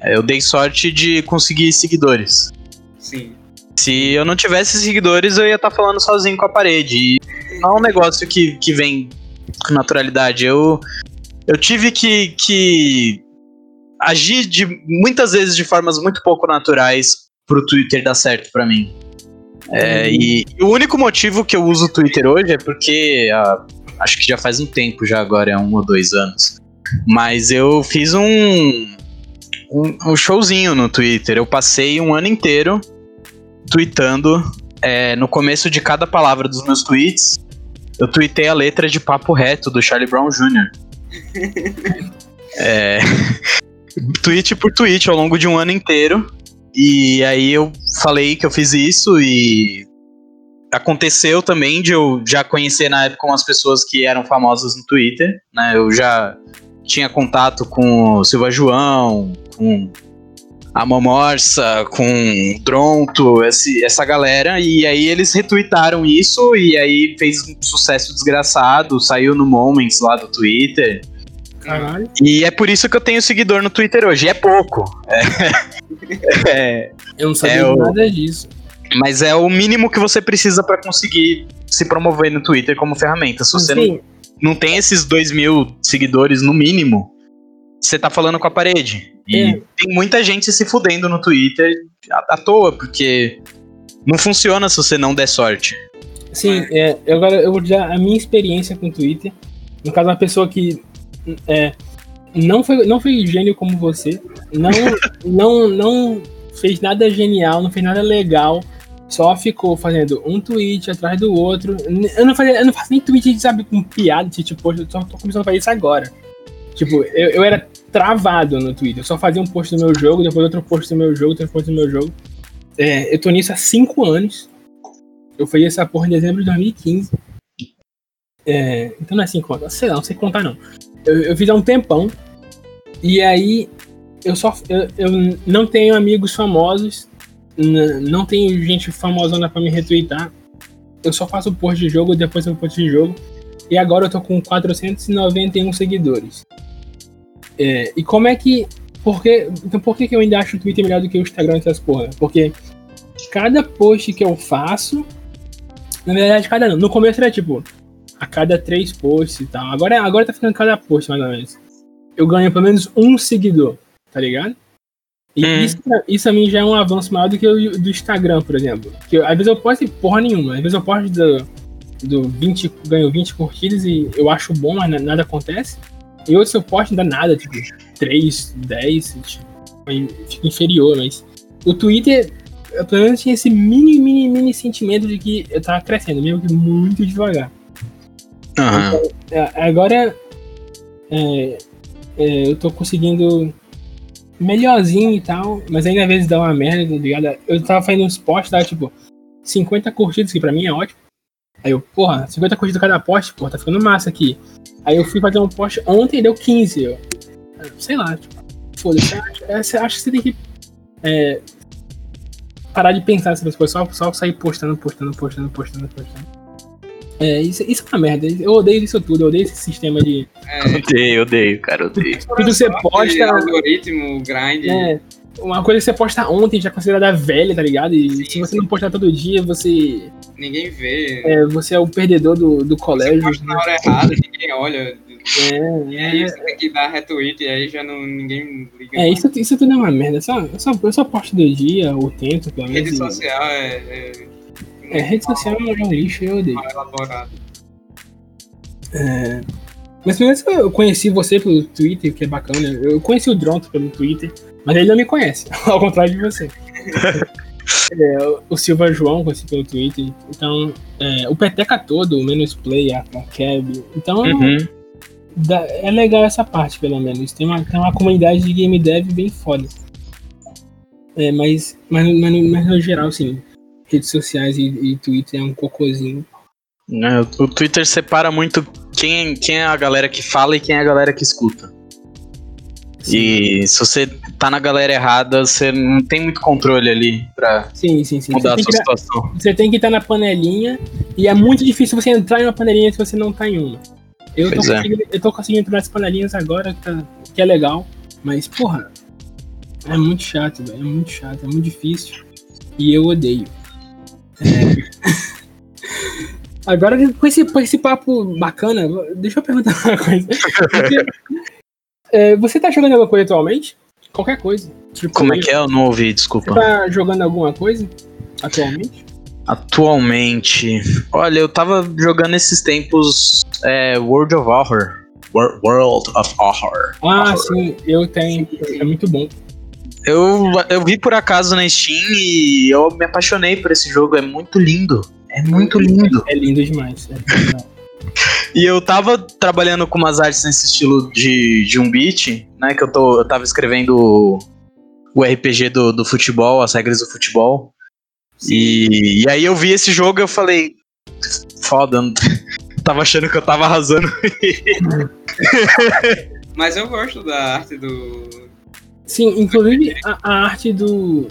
Speaker 3: É, eu dei sorte de conseguir seguidores. Sim. Se eu não tivesse seguidores, eu ia estar tá falando sozinho com a parede. E não é um negócio que, que vem com naturalidade. Eu, eu tive que, que agir de, muitas vezes de formas muito pouco naturais pro Twitter dar certo para mim. É, e, e, o único motivo que eu uso o Twitter hoje é porque ah, acho que já faz um tempo já agora, é um ou dois anos. Mas eu fiz um, um, um showzinho no Twitter. Eu passei um ano inteiro tweetando. É, no começo de cada palavra dos meus tweets, eu tweetei a letra de Papo Reto do Charlie Brown Jr. é, tweet por tweet ao longo de um ano inteiro. E aí eu falei que eu fiz isso e aconteceu também de eu já conhecer na época umas pessoas que eram famosas no Twitter, né? Eu já tinha contato com o Silva João, com a Mamorça, com o Dronto, esse, essa galera, e aí eles retweetaram isso e aí fez um sucesso desgraçado, saiu no Moments lá do Twitter. Caralho. E é por isso que eu tenho seguidor no Twitter hoje. E é pouco. É,
Speaker 1: é, eu não sabia é o, nada disso.
Speaker 3: Mas é o mínimo que você precisa para conseguir se promover no Twitter como ferramenta. Se você não, não tem esses dois mil seguidores no mínimo, você tá falando com a parede. E é. tem muita gente se fudendo no Twitter à, à, toa, porque não funciona se você não der sorte.
Speaker 1: Sim, é, agora eu vou dar a minha experiência com o Twitter. No caso, uma pessoa que é, não foi, não foi gênio como você. Não, não, não fez nada genial, não fez nada legal. Só ficou fazendo um tweet atrás do outro. Eu não, fazia, eu não faço nem tweet, sabe, com piada, tipo, eu só tô começando a fazer isso agora. Tipo, eu, eu era travado no Twitter. Eu só fazia um post do meu jogo, depois outro post do meu jogo, outro post do meu jogo. É, eu tô nisso há cinco anos. Eu fui essa porra em dezembro de 2015. É, então não é 5 contas, sei lá, não sei contar não. Eu, eu fiz há um tempão, e aí eu só eu, eu não tenho amigos famosos, não tenho gente famosa pra me retweetar. Eu só faço post de jogo, depois eu post de jogo. E agora eu tô com 491 seguidores. É, e como é que. Por que, então por que, que eu ainda acho o Twitter melhor do que o Instagram e essas porra? Porque cada post que eu faço. Na verdade, cada não. No começo era tipo, a cada três posts e tal. Agora, agora tá ficando cada post, mais ou menos. Eu ganho pelo menos um seguidor, tá ligado? E hum. isso, isso a mim já é um avanço maior do que o do Instagram, por exemplo. Porque às vezes eu posto porra nenhuma. Às vezes eu posto do, do 20, ganho 20 curtidas e eu acho bom, mas nada acontece. E outros eu posto não dá nada, tipo, 3, 10, tipo, fica inferior, mas. O Twitter, eu, pelo menos tinha esse mini, mini, mini sentimento de que eu tava crescendo, mesmo que muito devagar. Uhum. agora é, é, eu tô conseguindo melhorzinho e tal, mas ainda às vezes dá uma merda, tá ligado? Eu tava fazendo uns posts, tá? Tipo, 50 curtidas, que pra mim é ótimo. Aí eu, porra, 50 curtidas cada post, porra, tá ficando massa aqui. Aí eu fui fazer um post ontem deu 15. Eu, sei lá, tipo, foda-se. Acho, acho que você tem que é, parar de pensar sobre coisas, só, só sair postando, postando, postando, postando, postando. É, isso, isso é uma merda. Eu odeio isso tudo, eu odeio esse sistema de. É.
Speaker 3: Odeio, odeio, cara, odeio.
Speaker 1: Tudo você posta.
Speaker 2: Algoritmo, grind. É,
Speaker 1: uma coisa que você posta ontem já é considerada velha, tá ligado? E sim, se você sim. não postar todo dia, você.
Speaker 2: Ninguém vê.
Speaker 1: É, você é o perdedor do, do colégio. Você
Speaker 2: posta na hora errada, ninguém olha. É, e aí é, você é. tem que dar retweet e aí já não, ninguém
Speaker 1: liga. É, isso, isso tudo é uma merda. Eu só, só, eu só posto do dia, ou tempo pelo menos.
Speaker 2: Rede social é, é
Speaker 1: é, rede social é um lixo, eu odeio. É... Mas pelo menos eu conheci você pelo Twitter, que é bacana. Eu conheci o Dronto pelo Twitter, mas ele não me conhece, ao contrário de você. é, o Silva João conheci pelo Twitter. Então, é, o Peteca todo, o Menos Play, a Cab. Então, uhum. dá, é legal essa parte, pelo menos. Tem uma, tem uma comunidade de game dev bem foda. É, mas, mas, mas, mas no geral, sim redes sociais e, e Twitter é um cocôzinho.
Speaker 3: É, o Twitter separa muito quem, quem é a galera que fala e quem é a galera que escuta. Sim. E se você tá na galera errada, você não tem muito controle ali pra
Speaker 1: sim, sim,
Speaker 3: mudar a sua situação.
Speaker 1: Você tem que estar tá na panelinha e é muito difícil você entrar em uma panelinha se você não tá em uma. Eu, tô, é. conseguindo, eu tô conseguindo entrar nas panelinhas agora, que, tá, que é legal, mas porra, é muito chato, É muito chato, é muito difícil. E eu odeio. É. Agora, com esse, com esse papo bacana, deixa eu perguntar uma coisa. Porque, é, você tá jogando alguma coisa atualmente? Qualquer coisa.
Speaker 3: Tipo, Como é que é? Eu não ouvi, desculpa. Você
Speaker 1: tá jogando alguma coisa atualmente?
Speaker 3: Atualmente. Olha, eu tava jogando esses tempos é, World of Horror. World of Horror. Ah, Horror.
Speaker 1: sim, eu tenho. É muito bom.
Speaker 3: Eu, eu vi por acaso na Steam e eu me apaixonei por esse jogo. É muito lindo. É muito lindo.
Speaker 1: É lindo demais. É
Speaker 3: lindo e eu tava trabalhando com umas artes nesse estilo de, de um beat, né? Que eu, tô, eu tava escrevendo o RPG do, do futebol, as regras do futebol. E, e aí eu vi esse jogo e eu falei, foda, tava achando que eu tava arrasando. Hum.
Speaker 2: Mas eu gosto da arte do,
Speaker 1: Sim, inclusive a, a, arte do.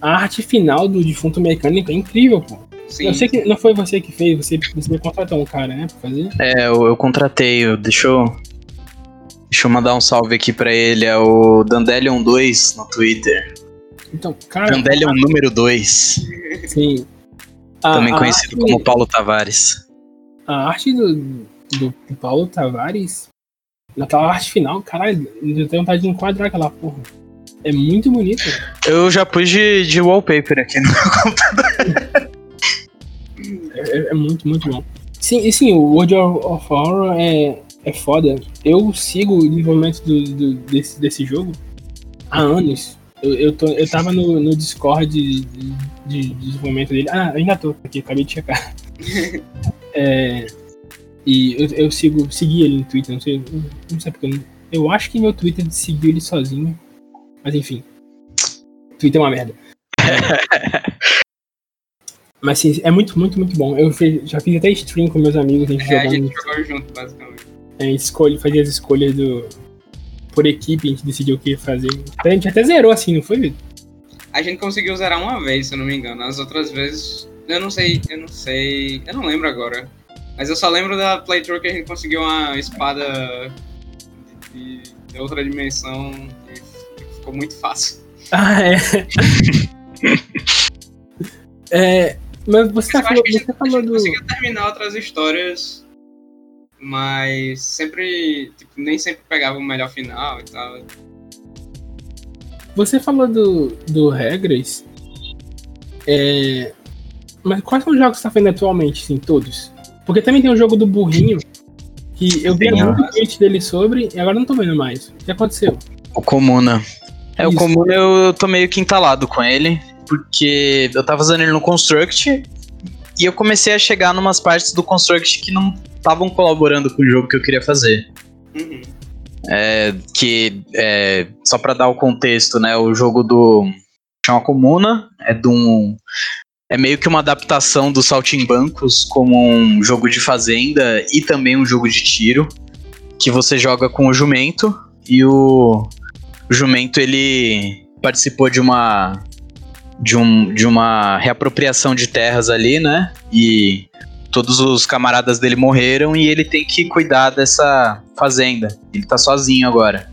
Speaker 1: A arte final do Defunto Mecânico é incrível, pô. Sim. Eu sei que não foi você que fez, você, você contratou um cara, né, pra fazer?
Speaker 3: É, eu, eu contratei, eu, deixa eu. Deixa eu mandar um salve aqui pra ele, é o Dandelion2 no Twitter. Então, cara. Dandelion a... número 2. Sim. A, Também conhecido arte... como Paulo Tavares.
Speaker 1: A arte do, do Paulo Tavares Naquela arte final, caralho, eu tenho vontade de enquadrar aquela porra. É muito bonito.
Speaker 3: Eu já pus de, de wallpaper aqui no
Speaker 1: meu computador. É, é, é, muito, muito bom. Sim, e sim, o World of, of Horror é, é foda. Eu sigo o desenvolvimento do, do, desse, desse jogo há anos. Eu, eu, tô, eu tava no, no Discord de, de, de desenvolvimento dele. Ah, ainda tô aqui, acabei de checar. É, e eu, eu sigo, segui ele no Twitter, não sei, não sei porque. Eu, não, eu acho que meu Twitter seguiu ele sozinho. Mas enfim. Twitter é uma merda. mas sim, é muito, muito, muito bom. Eu fiz, já fiz até stream com meus amigos,
Speaker 2: a gente é, jogando. A gente jogou junto, basicamente. É,
Speaker 1: escolhe, fazia as escolhas do. Por equipe, a gente decidiu o que fazer. A gente até zerou assim, não foi, Vitor?
Speaker 2: A gente conseguiu zerar uma vez, se eu não me engano. As outras vezes. Eu não sei, eu não sei. Eu não lembro agora. Mas eu só lembro da playthrough que a gente conseguiu uma espada de, de outra dimensão e ficou muito fácil.
Speaker 1: Ah, é. é mas você, tá falando. você tá falando.
Speaker 2: conseguiu terminar outras histórias, mas sempre. Tipo, nem sempre pegava o melhor final e tal.
Speaker 1: Você falou do, do regras. É... Mas quais são os jogos que você tá vendo atualmente, sim, todos? Porque também tem o jogo do burrinho, que eu vi muito tweet dele sobre, e agora não tô vendo mais. O que aconteceu?
Speaker 3: O Comuna. É, Isso. o Comuna eu tô meio que entalado com ele, porque eu tava usando ele no Construct, e eu comecei a chegar numas partes do Construct que não estavam colaborando com o jogo que eu queria fazer. Uhum. É, que, é, só para dar o contexto, né, o jogo do... chama Comuna, é de um é meio que uma adaptação do Saltimbancos como um jogo de fazenda e também um jogo de tiro, que você joga com o jumento e o, o jumento ele participou de uma de, um, de uma reapropriação de terras ali, né? E todos os camaradas dele morreram e ele tem que cuidar dessa fazenda. Ele tá sozinho agora.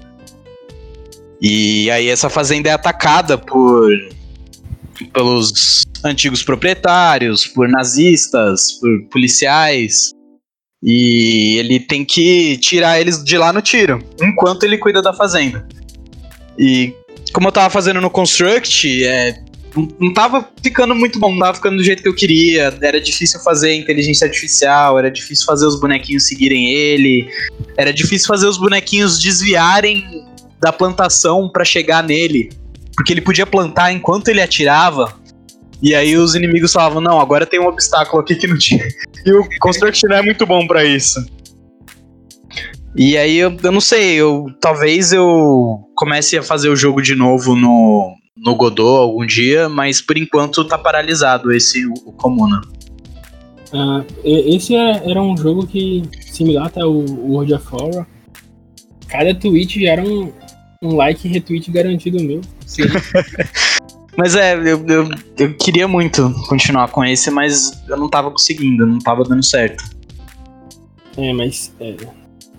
Speaker 3: E aí essa fazenda é atacada por pelos antigos proprietários, por nazistas, por policiais. E ele tem que tirar eles de lá no tiro, enquanto ele cuida da fazenda. E como eu tava fazendo no Construct, é, não, tava ficando muito bom, não tava ficando do jeito que eu queria. Era difícil fazer inteligência artificial, era difícil fazer os bonequinhos seguirem ele, era difícil fazer os bonequinhos desviarem da plantação para chegar nele. Porque ele podia plantar enquanto ele atirava. E aí os inimigos falavam, não, agora tem um obstáculo aqui que não tinha. E o Construction é muito bom para isso. E aí eu, eu, não sei, eu talvez eu comece a fazer o jogo de novo no, no Godot algum dia, mas por enquanto tá paralisado esse o, o Comuna.
Speaker 1: Uh, ah, esse é, era um jogo que, similar até o World of Horror, cada tweet era um, um like e retweet garantido meu. Sim.
Speaker 3: Mas é, eu, eu, eu, queria muito continuar com esse, mas eu não tava conseguindo, não tava dando certo.
Speaker 1: É, mas. É. é,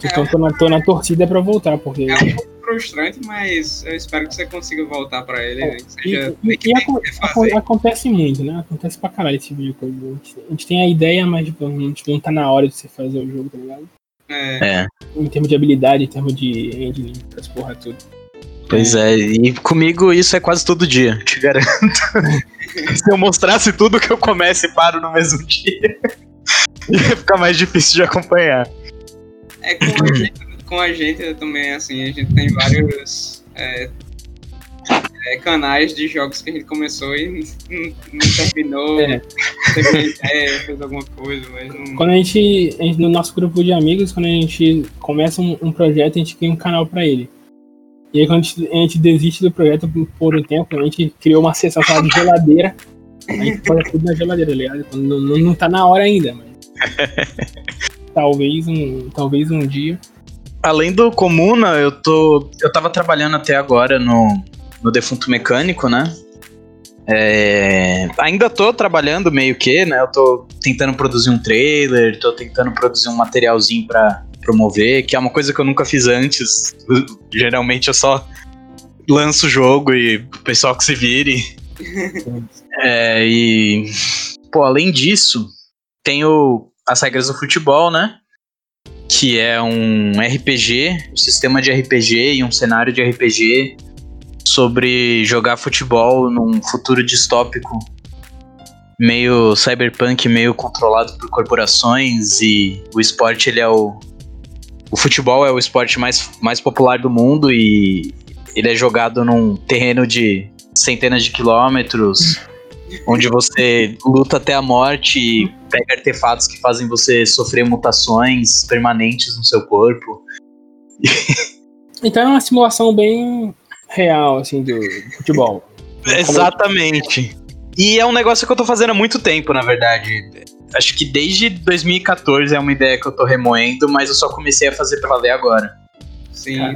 Speaker 1: então tô, na, tô na torcida pra voltar, porque. É um
Speaker 2: pouco frustrante, mas eu espero que você consiga voltar pra ele.
Speaker 1: É, né? seja, e, e a, a, acontece muito, né? Acontece pra caralho esse vídeo. Tipo a gente, a gente tem a ideia, mas tipo, a gente não tá na hora de você fazer o jogo, tá ligado? É.
Speaker 3: é.
Speaker 1: Em termos de habilidade, em termos de engine, essas porra
Speaker 3: tudo. Pois é. é, e comigo isso é quase todo dia, te garanto. Se eu mostrasse tudo que eu começo e paro no mesmo dia, ia ficar mais difícil de acompanhar.
Speaker 2: É com a gente, com a gente também, assim, a gente tem vários é, é, canais de jogos que a gente começou e não, não terminou, é. teve ideia, fez alguma coisa, mas não...
Speaker 1: Quando a gente, no nosso grupo de amigos, quando a gente começa um, um projeto, a gente cria um canal pra ele. E aí, quando a gente, a gente desiste do projeto por um tempo, a gente criou uma sessão chamada geladeira. A gente faz tudo na geladeira, aliás. Tá não, não, não tá na hora ainda, mas. talvez, um, talvez um dia.
Speaker 3: Além do Comuna, né, eu tô. Eu tava trabalhando até agora no, no Defunto Mecânico, né? É, ainda tô trabalhando meio que, né? Eu tô tentando produzir um trailer, tô tentando produzir um materialzinho pra, promover, que é uma coisa que eu nunca fiz antes. Geralmente eu só lanço o jogo e o pessoal que se vire. é, e. Pô, além disso, tenho as regras do futebol, né? Que é um RPG, um sistema de RPG e um cenário de RPG sobre jogar futebol num futuro distópico meio cyberpunk, meio controlado por corporações e o esporte ele é o o futebol é o esporte mais, mais popular do mundo e ele é jogado num terreno de centenas de quilômetros, onde você luta até a morte e pega artefatos que fazem você sofrer mutações permanentes no seu corpo.
Speaker 1: então é uma simulação bem real, assim, do futebol.
Speaker 3: Exatamente. E é um negócio que eu tô fazendo há muito tempo, na verdade acho que desde 2014 é uma ideia que eu tô remoendo, mas eu só comecei a fazer pra ler agora.
Speaker 2: Sim.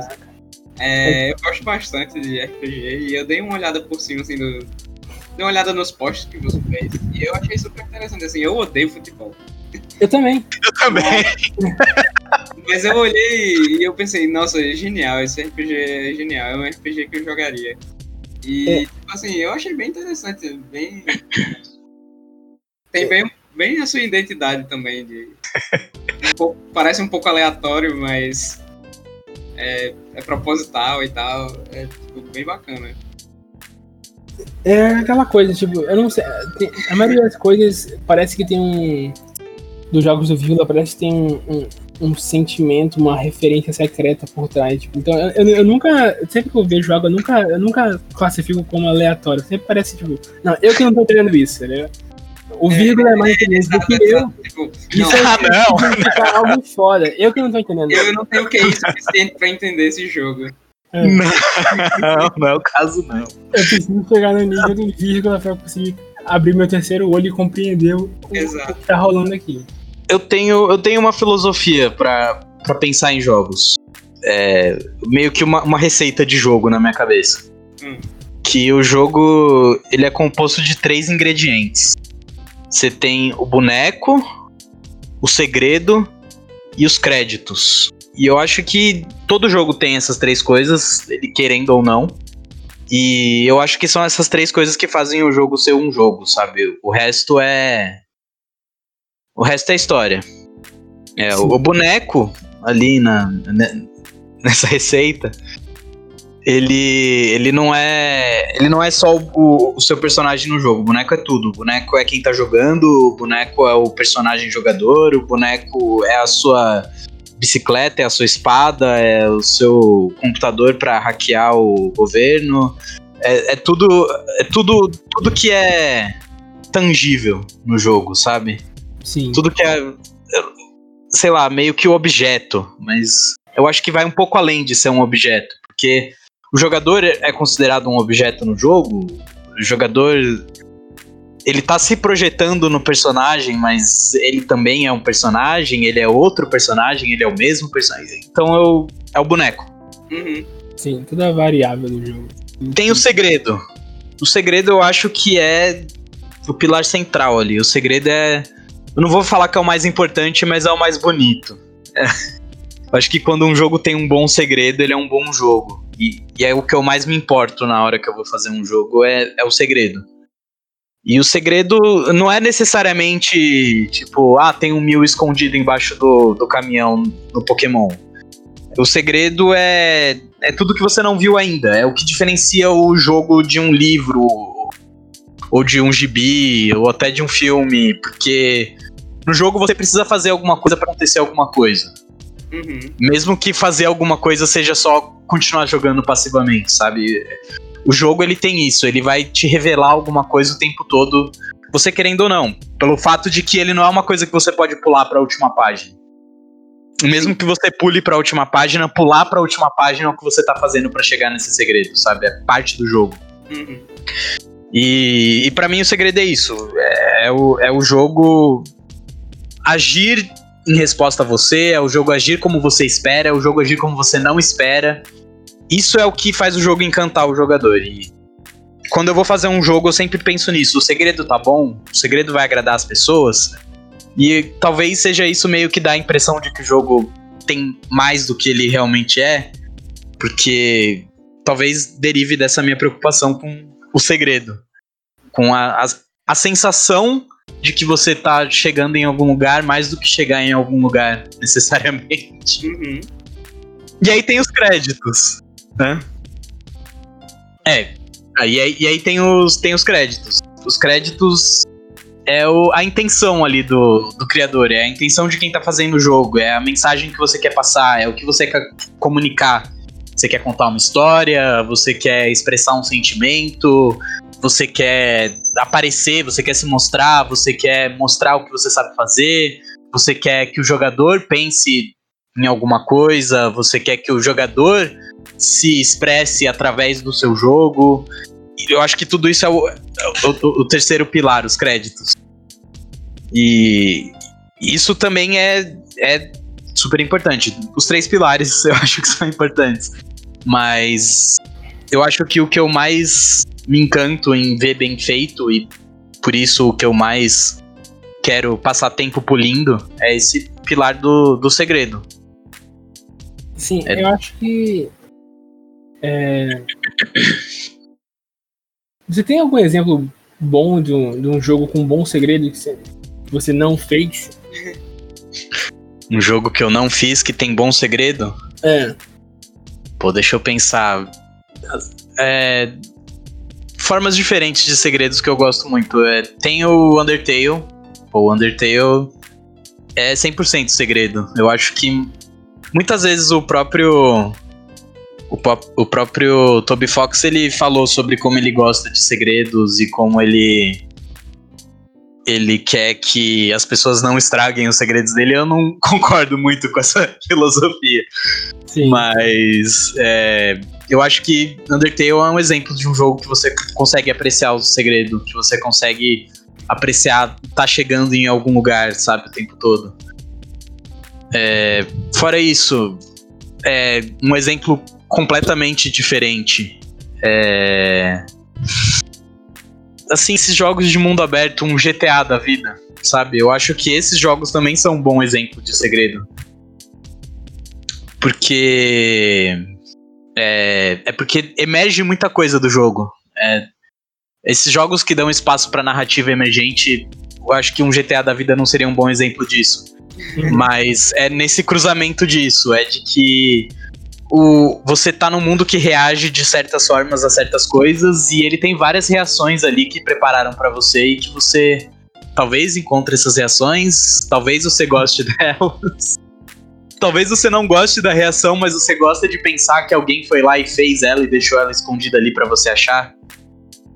Speaker 2: É, eu gosto bastante de RPG e eu dei uma olhada por cima, assim, do, dei uma olhada nos posts que você fez e eu achei super interessante, assim, eu odeio futebol.
Speaker 1: Eu também.
Speaker 3: Eu também.
Speaker 2: Mas eu olhei e eu pensei, nossa, é genial, esse RPG é genial, é um RPG que eu jogaria. E, é. tipo assim, eu achei bem interessante, bem... Tem bem bem a sua identidade também. De... um pouco, parece um pouco aleatório, mas é, é proposital e tal. É tipo, bem bacana.
Speaker 1: É aquela coisa, tipo, eu não sei. Tem, a maioria das coisas parece que tem um. Dos jogos do Vila, parece que tem um, um um sentimento, uma referência secreta por trás. Tipo, então, eu, eu, nunca, sempre que eu vejo algo, eu nunca, eu nunca classifico como aleatório. Sempre parece, tipo, não, eu que não tô treinando isso, né? O é, vírgula é, é mais inteligente do que eu. Tipo, isso não,
Speaker 3: é ah,
Speaker 1: não.
Speaker 3: algo
Speaker 1: foda. Eu que não tô entendendo.
Speaker 2: Eu não tenho o que é suficiente pra entender esse jogo.
Speaker 3: É. Não, não é o caso, não. Eu
Speaker 1: preciso chegar no nível do vírgula pra conseguir abrir meu terceiro olho e compreender o, Exato. o que tá rolando aqui.
Speaker 3: Eu tenho, eu tenho uma filosofia pra, pra pensar em jogos. É, meio que uma, uma receita de jogo na minha cabeça. Hum. Que o jogo ele é composto de três ingredientes. Você tem o boneco, o segredo e os créditos. E eu acho que todo jogo tem essas três coisas, querendo ou não. E eu acho que são essas três coisas que fazem o jogo ser um jogo, sabe? O resto é. O resto é história. É, o boneco ali na, né, nessa receita, ele, ele não é ele não é só o, o, seu personagem no jogo. O boneco é tudo. O boneco é quem tá jogando, o boneco é o personagem jogador, o boneco é a sua bicicleta, é a sua espada, é o seu computador para hackear o governo. É, é, tudo é tudo tudo que é tangível no jogo, sabe? Sim. Tudo que é sei lá, meio que o objeto, mas eu acho que vai um pouco além de ser um objeto, porque o jogador é considerado um objeto no jogo? O jogador. Ele tá se projetando no personagem, mas ele também é um personagem, ele é outro personagem, ele é o mesmo personagem. Então eu, é, é o boneco. Uhum.
Speaker 1: Sim, tudo é variável no jogo.
Speaker 3: Tem o segredo. O segredo eu acho que é o pilar central ali. O segredo é. Eu não vou falar que é o mais importante, mas é o mais bonito. É. Eu acho que quando um jogo tem um bom segredo, ele é um bom jogo. E, e é o que eu mais me importo na hora que eu vou fazer um jogo, é, é o segredo. E o segredo não é necessariamente, tipo, ah, tem um mil escondido embaixo do, do caminhão no Pokémon. O segredo é, é tudo que você não viu ainda. É o que diferencia o jogo de um livro, ou de um gibi, ou até de um filme. Porque no jogo você precisa fazer alguma coisa para acontecer alguma coisa. Uhum. Mesmo que fazer alguma coisa seja só continuar jogando passivamente, sabe? O jogo ele tem isso, ele vai te revelar alguma coisa o tempo todo, você querendo ou não, pelo fato de que ele não é uma coisa que você pode pular para a última página. Mesmo que você pule para a última página, pular para a última página é o que você tá fazendo para chegar nesse segredo, sabe? É parte do jogo. Uhum. E, e para mim o segredo é isso. é, é o, é o jogo agir em resposta a você, é o jogo agir como você espera, é o jogo agir como você não espera. Isso é o que faz o jogo encantar o jogador. E quando eu vou fazer um jogo, eu sempre penso nisso. O segredo tá bom? O segredo vai agradar as pessoas? E talvez seja isso meio que dá a impressão de que o jogo tem mais do que ele realmente é, porque talvez derive dessa minha preocupação com o segredo, com a, a, a sensação de que você tá chegando em algum lugar mais do que chegar em algum lugar, necessariamente. Uhum. E aí tem os créditos, né? É. Aí, aí, e aí tem os, tem os créditos. Os créditos é o, a intenção ali do, do criador, é a intenção de quem tá fazendo o jogo, é a mensagem que você quer passar, é o que você quer comunicar. Você quer contar uma história, você quer expressar um sentimento, você quer aparecer, você quer se mostrar, você quer mostrar o que você sabe fazer, você quer que o jogador pense em alguma coisa, você quer que o jogador se expresse através do seu jogo. Eu acho que tudo isso é, é o, o, o terceiro pilar, os créditos. E isso também é, é super importante. Os três pilares eu acho que são importantes. Mas eu acho que o que eu mais me encanto em ver bem feito e por isso o que eu mais quero passar tempo polindo é esse pilar do, do segredo.
Speaker 1: Sim, é. eu acho que. É... Você tem algum exemplo bom de um, de um jogo com um bom segredo que você, que você não fez?
Speaker 3: Um jogo que eu não fiz que tem bom segredo?
Speaker 1: É.
Speaker 3: Pô, deixa eu pensar. É, formas diferentes de segredos que eu gosto muito. É, tem o Undertale. o Undertale é 100% segredo. Eu acho que muitas vezes o próprio o, o, próprio Toby Fox ele falou sobre como ele gosta de segredos e como ele ele quer que as pessoas não estraguem os segredos dele. Eu não concordo muito com essa filosofia, Sim. mas é, eu acho que Undertale é um exemplo de um jogo que você consegue apreciar o segredo, que você consegue apreciar tá chegando em algum lugar, sabe, o tempo todo. É, fora isso, é um exemplo completamente diferente. É, assim, esses jogos de mundo aberto, um GTA da vida, sabe? Eu acho que esses jogos também são um bom exemplo de segredo. Porque é, é porque emerge muita coisa do jogo. É, esses jogos que dão espaço para narrativa emergente, eu acho que um GTA da vida não seria um bom exemplo disso. Uhum. Mas é nesse cruzamento disso, é de que o, você tá num mundo que reage de certas formas a certas coisas e ele tem várias reações ali que prepararam para você e que você talvez encontre essas reações, talvez você goste delas talvez você não goste da reação, mas você gosta de pensar que alguém foi lá e fez ela e deixou ela escondida ali para você achar.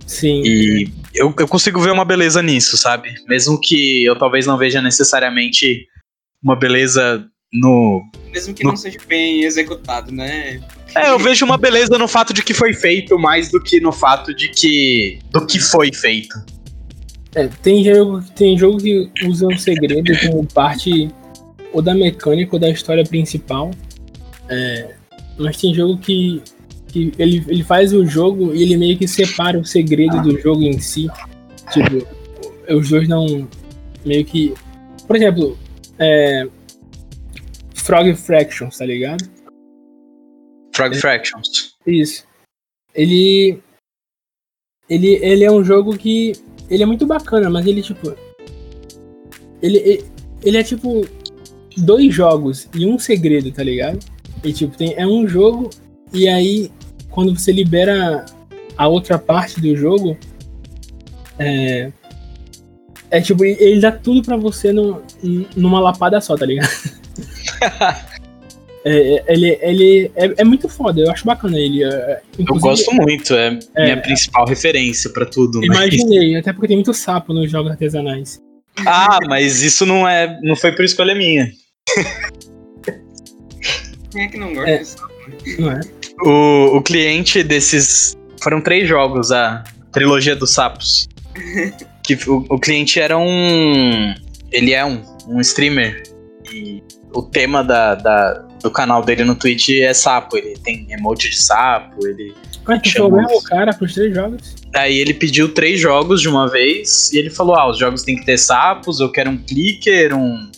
Speaker 3: Sim. E eu, eu consigo ver uma beleza nisso, sabe? Mesmo que eu talvez não veja necessariamente uma beleza no.
Speaker 2: Mesmo que
Speaker 3: no...
Speaker 2: não seja bem executado, né?
Speaker 3: É, eu vejo uma beleza no fato de que foi feito mais do que no fato de que. do que foi feito.
Speaker 1: É, tem jogo, tem jogo que usa um segredo como parte ou da mecânica ou da história principal. É, mas tem jogo que, que ele, ele faz o jogo e ele meio que separa o segredo do jogo em si. Tipo, os dois não. Meio que. Por exemplo, é, Frog Fractions, tá ligado?
Speaker 3: Frog é, Fractions.
Speaker 1: Isso. Ele. Ele, ele é um jogo que. Ele é muito bacana, mas ele, tipo. Ele, ele, ele é tipo dois jogos e um segredo, tá ligado? E tipo, tem, é um jogo, e aí quando você libera a outra parte do jogo, é. É tipo, ele dá tudo pra você no, numa lapada só, tá ligado? É, é, ele ele é, é, muito foda, eu acho bacana ele.
Speaker 3: É, eu gosto muito, é, é minha principal referência para tudo.
Speaker 1: Imaginei, mas... até porque tem muito sapo nos jogos artesanais.
Speaker 3: Ah, mas isso não é, não foi por escolha minha.
Speaker 2: Quem é que não gosta é.
Speaker 3: Não É? O, o cliente desses. Foram três jogos, a trilogia dos sapos. que o, o cliente era um. Ele é um, um streamer. E o tema da, da, do canal dele no Twitch é sapo. Ele tem emote de sapo, ele. Ah, tu chamou
Speaker 1: o cara pros três jogos?
Speaker 3: Aí ele pediu três jogos de uma vez e ele falou: Ah, os jogos tem que ter sapos, eu quero um clicker, um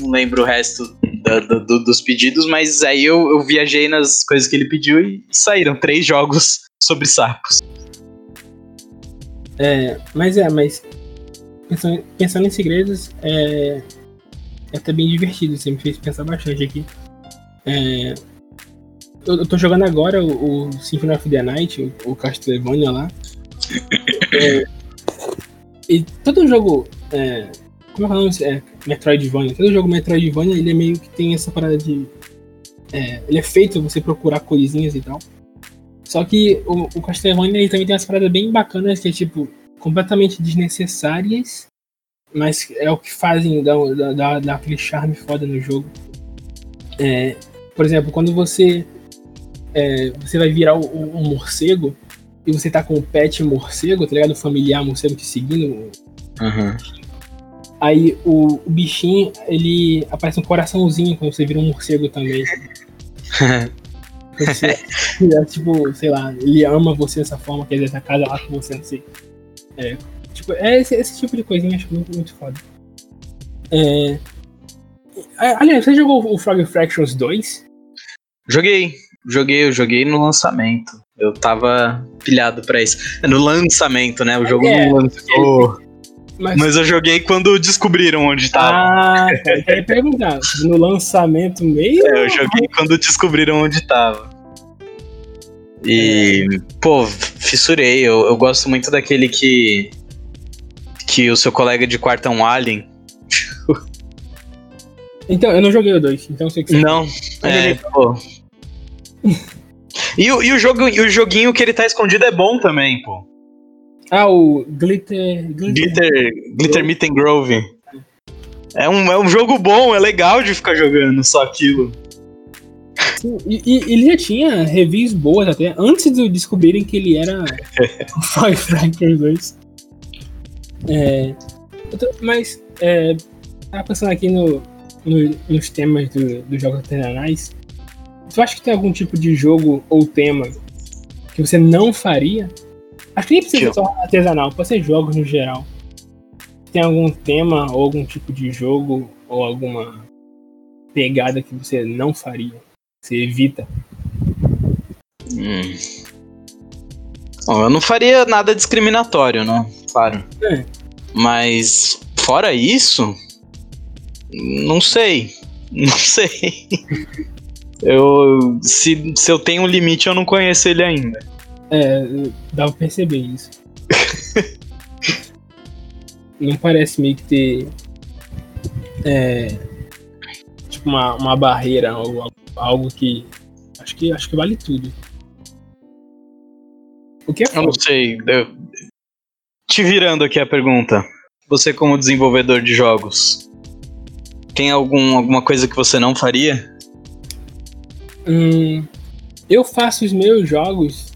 Speaker 3: não lembro o resto do, do, do, dos pedidos, mas aí eu, eu viajei nas coisas que ele pediu e saíram três jogos sobre sacos.
Speaker 1: É, mas é, mas pensando, pensando em segredos, é, é até bem divertido, você me fez pensar bastante aqui. É, eu, eu tô jogando agora o, o Symphony of the Night, o, o Castlevania lá. É, e todo jogo é, como é é? Metroidvania. Todo jogo Metroidvania, ele é meio que tem essa parada de. É, ele é feito você procurar coisinhas e tal. Só que o, o Castlevania ele também tem umas paradas bem bacanas que é tipo completamente desnecessárias, mas é o que fazem dar, dar, aquele charme foda no jogo. É, por exemplo, quando você é, você vai virar o, um morcego e você tá com o pet morcego, tá ligado? O familiar morcego te seguindo, uhum. Aí o, o, bichinho, ele aparece um coraçãozinho quando você vira um morcego também. você, é, tipo, sei lá, ele ama você dessa forma, quer dizer, tá casa lá com você, não sei. É, tipo, é esse, esse tipo de coisinha, acho muito, muito foda. É... Aliás, você jogou o Frog Fractions 2?
Speaker 3: Joguei, joguei, eu joguei no lançamento. Eu tava pilhado pra isso. No lançamento, né? O jogo é, não é, lançou. Mas... Mas eu joguei quando descobriram onde tava. Ah,
Speaker 1: eu perguntar. No lançamento meio.
Speaker 3: É, eu joguei quando descobriram onde tava. E, pô, fissurei. Eu, eu gosto muito daquele que. Que o seu colega de quarto é um alien.
Speaker 1: então, eu não joguei o 2, então sei que você Não,
Speaker 3: é, pô.
Speaker 1: e, e,
Speaker 3: o jogo, e o joguinho que ele tá escondido é bom também, pô.
Speaker 1: Ah, o
Speaker 3: Glitter. Glitter, Glitter, Glitter Meet and Grove. É um, é um jogo bom, é legal de ficar jogando só aquilo.
Speaker 1: e, e, ele já tinha reviews boas até, antes de descobrirem que ele era o Five 2. É, tô, mas, é, tava tá pensando aqui no, no, nos temas do, dos jogos artesanais. Tu acha que tem algum tipo de jogo ou tema que você não faria? Acho que nem precisa ser só artesanal, pode ser jogos no geral. Tem algum tema ou algum tipo de jogo ou alguma pegada que você não faria? Você evita?
Speaker 3: Hum. Bom, eu não faria nada discriminatório, né? Claro. É. Mas fora isso, não sei. Não sei. eu se, se eu tenho um limite, eu não conheço ele ainda.
Speaker 1: É, dá pra perceber isso. não parece meio que ter. É, tipo, uma, uma barreira, algo, algo que. Acho que acho que vale tudo.
Speaker 3: O que é Eu não sei. Eu... Te virando aqui a pergunta. Você como desenvolvedor de jogos, tem algum, alguma coisa que você não faria?
Speaker 1: Hum, eu faço os meus jogos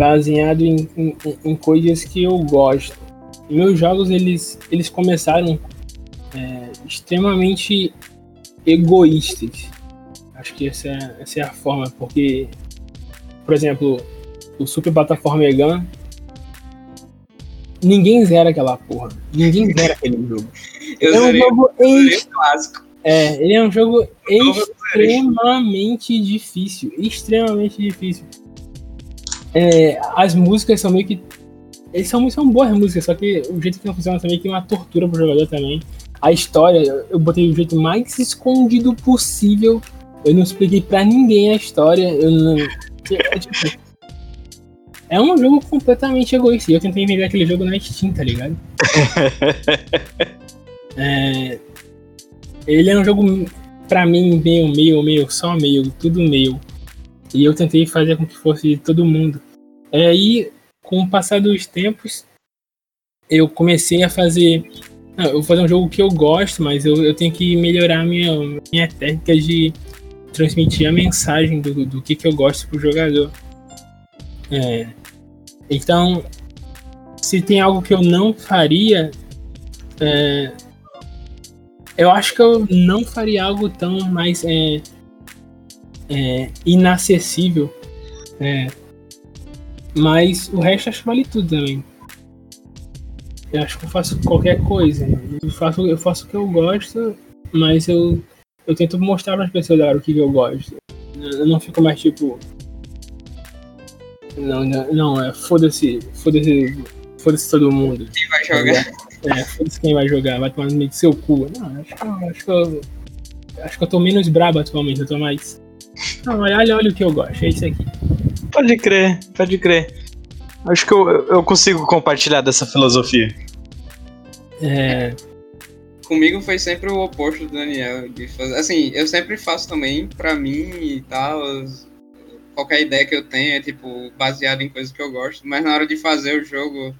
Speaker 1: baseado em, em, em coisas que eu gosto. meus jogos eles, eles começaram é, extremamente egoístas. Acho que essa é, essa é a forma, porque, por exemplo, o Super Plataforma Egan, ninguém zera aquela porra. Ninguém zera aquele jogo.
Speaker 2: Eu é um jogo ex... clássico.
Speaker 1: É, ele é um jogo extremamente difícil. Extremamente difícil. É, as músicas são meio que. Eles são, são boas músicas, só que o jeito que não funciona também é uma tortura pro jogador também. A história, eu botei do jeito mais escondido possível. Eu não expliquei pra ninguém a história. Eu não. É, é tipo, é um jogo completamente egoísta. Eu tentei vender aquele jogo na Steam, tá ligado? é, ele é um jogo, pra mim, meio, meio, meio, só meio, tudo meio. E eu tentei fazer com que fosse todo mundo. E é, aí, com o passar dos tempos, eu comecei a fazer. Não, ah, eu vou fazer um jogo que eu gosto, mas eu, eu tenho que melhorar minha, minha técnica de transmitir a mensagem do, do que, que eu gosto pro jogador. É, então, se tem algo que eu não faria, é, eu acho que eu não faria algo tão mais é, é, inacessível. É, mas o resto acho que vale tudo também. Eu acho que eu faço qualquer coisa. Eu faço, eu faço o que eu gosto, mas eu, eu tento mostrar para as pessoas agora o que, eu gosto. Eu não fico mais tipo. Não, não, não é foda-se, foda-se, foda-se todo mundo. Quem vai jogar? É, foda-se quem vai jogar, vai tomar no meio do seu cu. Não, acho que acho que eu, acho que eu tô menos brabo atualmente, eu tô mais não, olha, olha o que eu gosto, é isso aqui.
Speaker 3: Pode crer, pode crer. Acho que eu, eu consigo compartilhar dessa filosofia.
Speaker 2: É. Comigo foi sempre o oposto do Daniel. De fazer, assim, eu sempre faço também pra mim e tal. Qualquer ideia que eu tenha é tipo baseada em coisas que eu gosto. Mas na hora de fazer o jogo,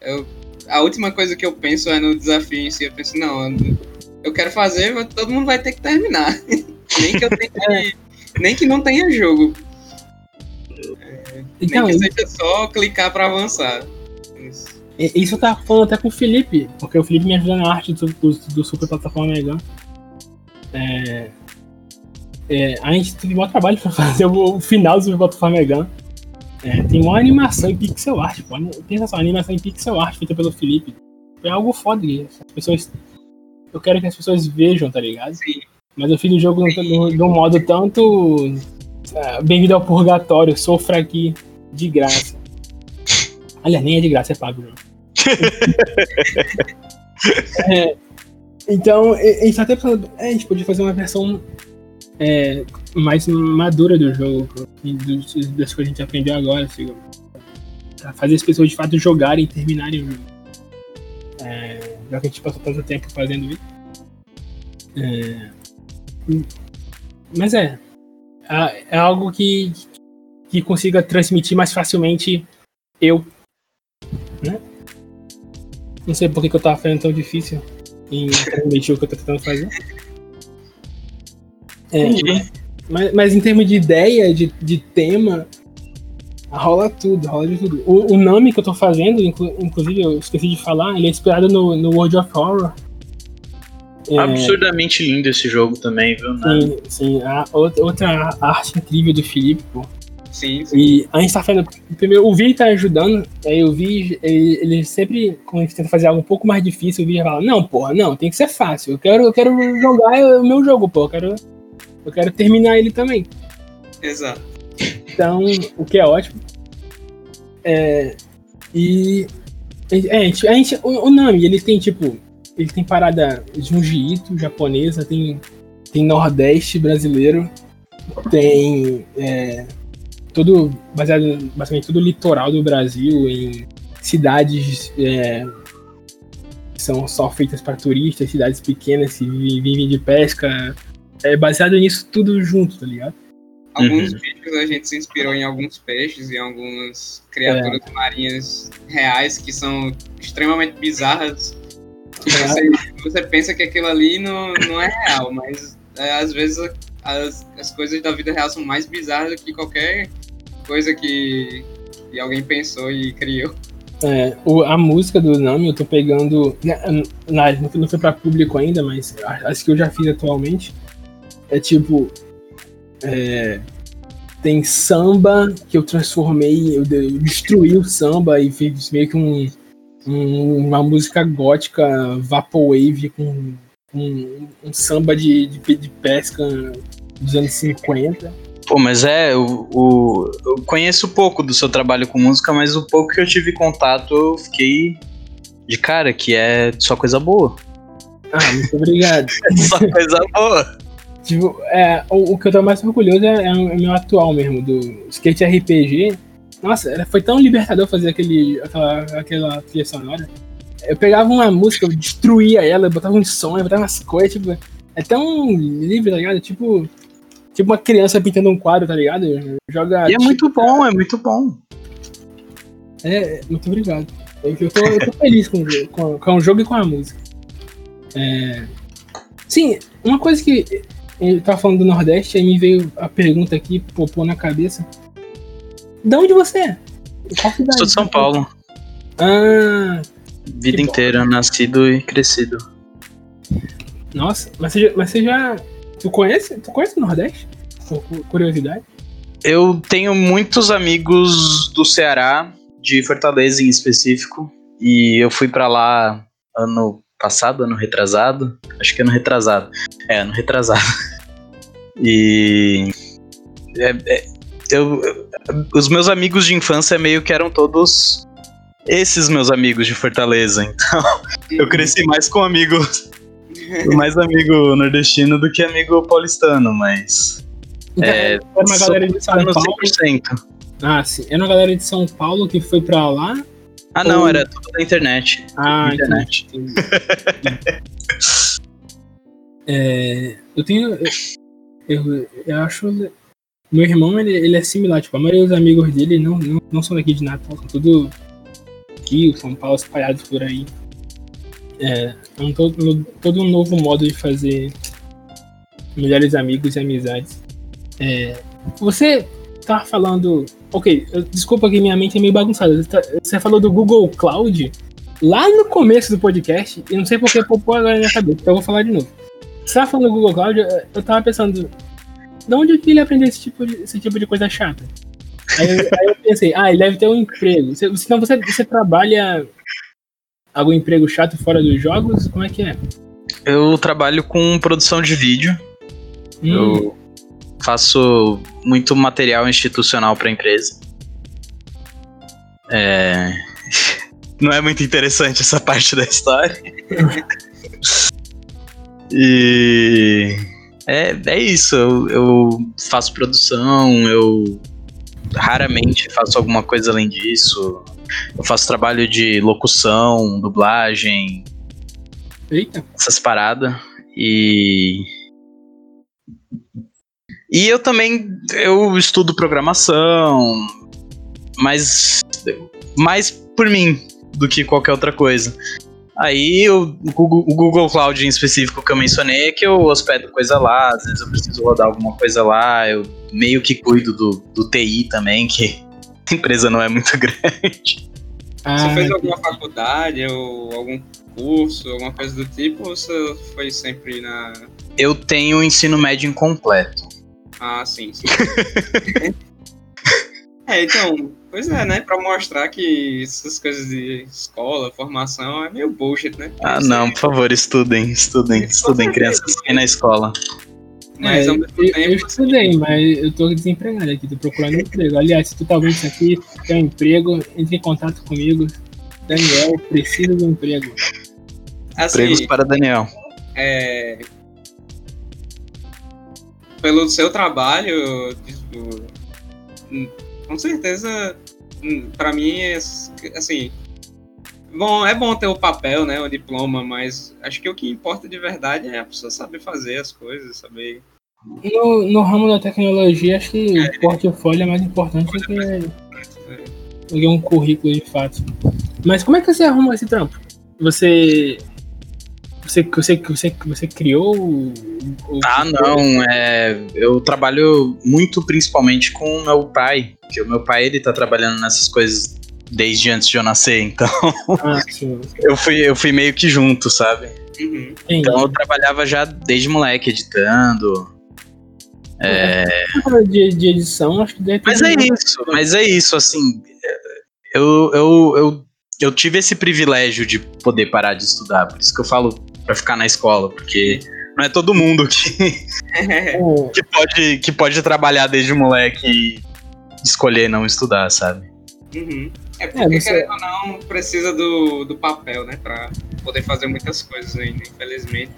Speaker 2: eu, a última coisa que eu penso é no desafio em si. Eu penso, não, eu quero fazer, mas todo mundo vai ter que terminar. Nem que eu tenha é. que. Nem que não tenha jogo. É, então, nem que seja só clicar para avançar. Isso.
Speaker 1: Isso eu tava falando até com o Felipe, porque o Felipe me ajuda na arte do, do, do Super Plataforma Mega. É, é, a gente teve um trabalho pra fazer o, o final do Super Plataforma Mega. É, tem uma animação em pixel art, pô. Pensa só, uma animação em pixel art feita pelo Felipe. É algo foda, as pessoas. Eu quero que as pessoas vejam, tá ligado? Sim. Mas eu fiz o jogo de um modo tanto. É, bem-vindo ao purgatório, sofra aqui de graça. Aliás, nem é de graça, é pago. Né? é, então, a gente tá até falando. É, a gente podia fazer uma versão é, mais madura do jogo, das coisas que a gente aprendeu agora, assim, pra fazer as pessoas de fato jogarem e terminarem o jogo. É, já que a gente passou tanto tempo fazendo isso. É, mas é, é. É algo que, que consiga transmitir mais facilmente eu. Né? Não sei por que, eu tava fazendo tão difícil em transmitir o que eu tô tentando fazer. É, mas, mas em termos de ideia, de, de tema, rola tudo, rola de tudo. O, o nome que eu tô fazendo, inclu, inclusive eu esqueci de falar, ele é inspirado no, no World of Horror,
Speaker 3: é... Absurdamente lindo esse jogo também, viu? Né? Sim, sim. A,
Speaker 1: outra arte incrível do Felipe, pô.
Speaker 3: Sim, sim. E a gente
Speaker 1: tá fazendo. Primeiro, o Vi tá ajudando, aí o Vi, ele, ele, sempre, quando a gente tenta fazer algo um pouco mais difícil, o Vi fala: Não, porra, não, tem que ser fácil. Eu quero, eu quero jogar o meu jogo, pô. Eu quero, eu quero terminar ele também.
Speaker 2: Exato.
Speaker 1: Então, o que é ótimo. É, e. É, a gente, a gente, o, o Nami, ele tem tipo ele tem parada jiu-jitsu japonesa, tem, tem nordeste brasileiro, tem é, todo baseado basicamente todo o litoral do Brasil em cidades é, que são só feitas para turistas, cidades pequenas que vivem de pesca. É baseado nisso tudo junto, tá ligado?
Speaker 2: Alguns uhum. vídeos a gente se inspirou em alguns peixes e algumas criaturas é. marinhas reais que são extremamente bizarras você, você, pensa que aquilo ali não, não é real, mas é, às vezes as, as coisas da vida real são mais bizarras do que qualquer coisa que, que alguém pensou e criou.
Speaker 1: É, o, a música do Nami eu tô pegando. Né, na, na, não foi pra público ainda, mas as que eu já fiz atualmente. É tipo. É, tem samba que eu transformei, eu, eu destruí o samba e fiz meio que um uma música gótica vaporwave com, com um, um, samba de, de, de, pesca dos anos 50.
Speaker 3: Pô, mas é, o, o, eu conheço pouco do seu trabalho com música, mas o pouco que eu tive contato eu fiquei de cara, que é só coisa boa.
Speaker 1: Ah, muito obrigado.
Speaker 3: É só coisa boa.
Speaker 1: Tipo, é, o, o que eu tô mais orgulhoso é, é o meu atual mesmo, do Skate RPG, nossa, foi tão libertador fazer aquele, aquela, aquela trilha sonora. Eu pegava uma música, eu destruía ela, eu botava um som, eu botava umas coisas, tipo. É tão livre, tá ligado? Tipo. Tipo uma criança pintando um quadro, tá ligado?
Speaker 3: Joga. E é muito bom, é muito bom.
Speaker 1: É, é muito obrigado. Eu tô, eu tô feliz com, com, com o jogo e com a música. É... Sim, uma coisa que eu tava falando do Nordeste, aí me veio a pergunta aqui, popou na cabeça. De onde você é?
Speaker 3: Sou de São Paulo.
Speaker 1: Ah.
Speaker 3: Vida inteira, bom. nascido e crescido.
Speaker 1: Nossa, mas você já. Mas você já tu, conhece, tu conhece o Nordeste? Por curiosidade?
Speaker 3: Eu tenho muitos amigos do Ceará, de Fortaleza em específico, e eu fui para lá ano passado, ano retrasado. Acho que ano retrasado. É, ano retrasado. E. É, é, eu, os meus amigos de infância meio que eram todos esses meus amigos de Fortaleza. Então, eu cresci mais com amigos. Mais amigo nordestino do que amigo paulistano, mas. Então, é, era
Speaker 1: uma galera de São Paulo. 100%. Ah, sim. Era uma galera de São Paulo que foi pra lá?
Speaker 3: Ah, ou... não, era tudo da internet. Ah, internet. Entendi,
Speaker 1: entendi. é, eu tenho. eu, eu acho meu irmão, ele, ele é similar, tipo, a maioria dos amigos dele não, não, não são daqui de Natal, são tudo Rio, São Paulo, espalhados por aí. É, é um todo, todo um novo modo de fazer melhores amigos e amizades. É, você tá falando. Ok, eu, desculpa que minha mente é meio bagunçada. Você, tá, você, falou do Google Cloud lá no começo do podcast, e não sei porque popou agora na minha cabeça, então eu vou falar de novo. Você tava tá falando do Google Cloud, eu, eu tava pensando, de onde que ele aprendeu esse tipo de, esse tipo de coisa chata? Aí, aí eu pensei, ah, ele deve ter um emprego. Você, senão você, você trabalha algum emprego chato fora dos jogos? Como é que é?
Speaker 3: Eu trabalho com produção de vídeo. Hum. Eu faço muito material institucional para empresa. É... Não é muito interessante essa parte da história. e é, é isso. Eu, eu faço produção, eu raramente faço alguma coisa além disso. Eu faço trabalho de locução, dublagem. Eita. Essas paradas. E. E eu também eu estudo programação, mas mais por mim do que qualquer outra coisa. Aí o Google, o Google, Cloud em específico que eu mencionei é que eu hospedo coisa lá, às vezes eu preciso rodar alguma coisa lá, eu meio que cuido do, do TI também, que a empresa não é muito grande.
Speaker 2: Ah, você fez é. alguma faculdade ou algum curso, alguma coisa do tipo, ou você foi sempre na.
Speaker 3: Eu tenho ensino médio incompleto.
Speaker 2: Ah, sim. sim. É, então, pois é, né? Pra mostrar que essas coisas de escola, formação, é meio bullshit, né?
Speaker 3: Ah, não, por favor, estudem, estudem, estudem, crianças que na escola.
Speaker 1: Mas é, eu, eu, assim, estudei, mas eu tô desempregado aqui, tô procurando emprego. Aliás, se tu tá ouvindo isso aqui, quer um emprego, entre em contato comigo. Daniel, preciso de um emprego.
Speaker 3: Assim, Empregos para Daniel.
Speaker 2: É, pelo seu trabalho, tipo, com certeza, hum, para mim, é, assim, bom, é bom ter o papel, né, o diploma, mas acho que o que importa de verdade é a pessoa saber fazer as coisas, saber.
Speaker 1: No, no ramo da tecnologia, acho que é, o portfólio é mais importante do que, é do que um currículo de fato. Mas como é que você arruma esse trampo? Você você, você, você, você criou o,
Speaker 3: Ah, não. É, eu trabalho muito principalmente com o meu pai. Porque o meu pai ele tá trabalhando nessas coisas desde antes de eu nascer, então. Ah, sim, eu, fui, eu fui meio que junto, sabe? Uhum. Então eu trabalhava já desde moleque, editando.
Speaker 1: É... De, de edição, acho que deve
Speaker 3: Mas é isso, mas é isso, assim. Eu, eu, eu, eu tive esse privilégio de poder parar de estudar, por isso que eu falo para ficar na escola, porque não é todo mundo que, que, pode, que pode trabalhar desde moleque e escolher não estudar, sabe?
Speaker 2: Uhum. É, é porque, é, você... querendo ou não, precisa do, do papel, né? Pra poder fazer muitas coisas ainda, infelizmente.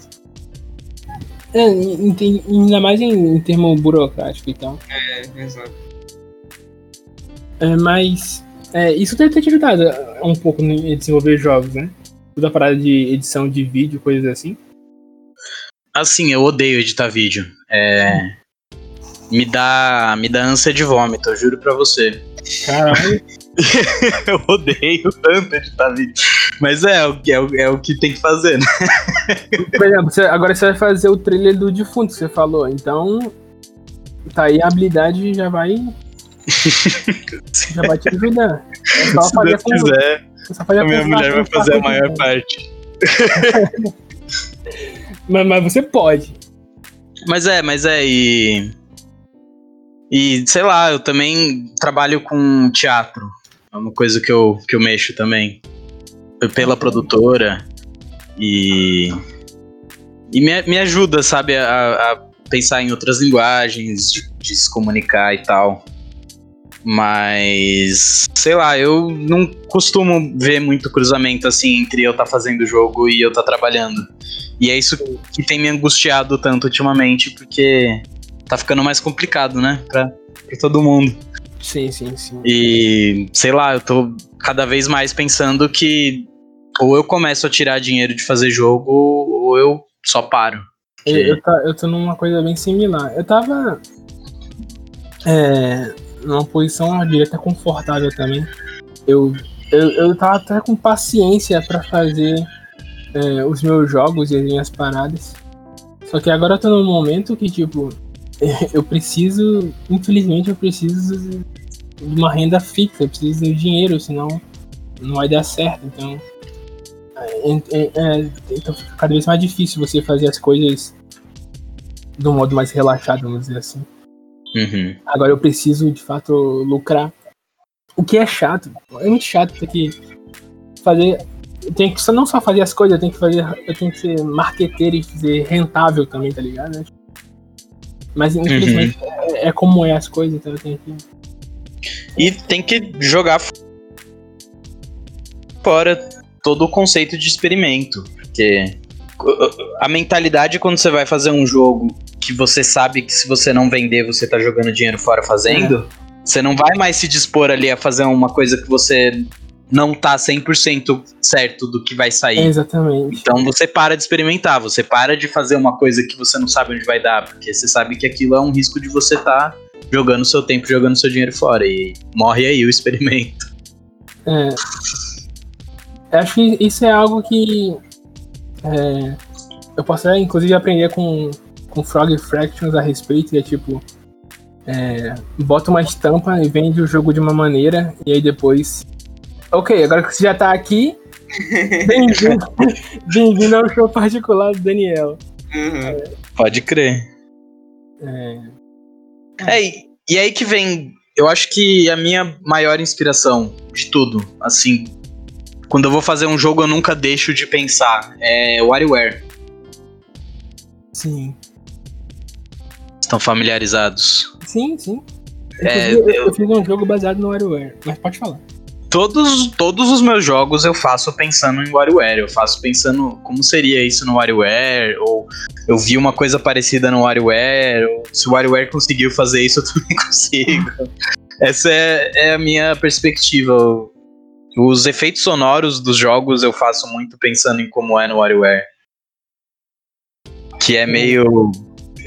Speaker 2: É,
Speaker 1: ainda mais em, em termo burocrático, então.
Speaker 2: É, exato.
Speaker 1: É, mas é, isso deve ter te ajudado um pouco em desenvolver jogos, né? toda tipo a parada de edição de vídeo, coisas assim?
Speaker 3: Assim, eu odeio editar vídeo. É... Me dá, me dá ânsia de vômito, eu juro pra você. Caralho. eu odeio tanto editar vídeo. Mas é, é, é, o, é o que tem que fazer, né?
Speaker 1: Por exemplo, você, agora você vai fazer o trailer do defunto que você falou, então. Tá aí a habilidade já vai. já vai te ajudar.
Speaker 3: É só Se Deus quiser a minha mulher vai fazer a maior parte.
Speaker 1: mas, mas você pode.
Speaker 3: Mas é, mas é, e. E sei lá, eu também trabalho com teatro. É uma coisa que eu, que eu mexo também. pela produtora. E. E me, me ajuda, sabe, a, a pensar em outras linguagens, de, de se comunicar e tal. Mas, sei lá, eu não costumo ver muito cruzamento assim entre eu tá fazendo o jogo e eu tá trabalhando. E é isso que tem me angustiado tanto ultimamente, porque tá ficando mais complicado, né? Pra, pra todo mundo.
Speaker 1: Sim, sim, sim.
Speaker 3: E, sei lá, eu tô cada vez mais pensando que ou eu começo a tirar dinheiro de fazer jogo, ou eu só paro.
Speaker 1: Eu, eu, tá, eu tô numa coisa bem similar. Eu tava. É, numa posição direta confortável também. Eu, eu, eu tava até com paciência para fazer é, os meus jogos e as minhas paradas. Só que agora eu tô num momento que, tipo, eu preciso, infelizmente, eu preciso de uma renda fixa, eu preciso de dinheiro, senão não vai dar certo. Então, é, é, é então fica cada vez mais difícil você fazer as coisas de um modo mais relaxado, vamos dizer assim.
Speaker 3: Uhum.
Speaker 1: Agora eu preciso, de fato, lucrar. O que é chato. É muito chato ter que fazer. Eu tenho que não só fazer as coisas, eu tenho que fazer. Eu tenho que ser marqueteiro e ser rentável também, tá ligado? Mas uhum. infelizmente uhum. é, é, como é as coisas, então eu tenho que.
Speaker 3: E tem que jogar fora todo o conceito de experimento. Porque a mentalidade quando você vai fazer um jogo que você sabe que se você não vender, você tá jogando dinheiro fora fazendo, é. você não vai mais se dispor ali a fazer uma coisa que você não tá 100% certo do que vai sair. É
Speaker 1: exatamente.
Speaker 3: Então você para de experimentar, você para de fazer uma coisa que você não sabe onde vai dar, porque você sabe que aquilo é um risco de você estar tá jogando seu tempo, jogando seu dinheiro fora. E morre aí o experimento. É.
Speaker 1: Eu acho que isso é algo que é, eu posso, inclusive, aprender com, com Frog Fractions a respeito, e é tipo. É, bota uma estampa e vende o jogo de uma maneira, e aí depois. Ok, agora que você já tá aqui, bem-vindo bem ao show particular do Daniel. Uhum. É,
Speaker 3: Pode crer. É... é e, e aí que vem, eu acho que a minha maior inspiração de tudo, assim, quando eu vou fazer um jogo eu nunca deixo de pensar, é WarioWare.
Speaker 1: Sim.
Speaker 3: Estão familiarizados?
Speaker 1: Sim, sim. É, eu, eu, fiz um jogo baseado no WarioWare, mas pode falar.
Speaker 3: Todos, todos os meus jogos eu faço pensando em WarioWare, eu faço pensando como seria isso no WarioWare, ou eu vi uma coisa parecida no WarioWare, ou se o WarioWare conseguiu fazer isso, eu também consigo. Essa é, é a minha perspectiva. Os efeitos sonoros dos jogos eu faço muito pensando em como é no WarioWare. Que é meio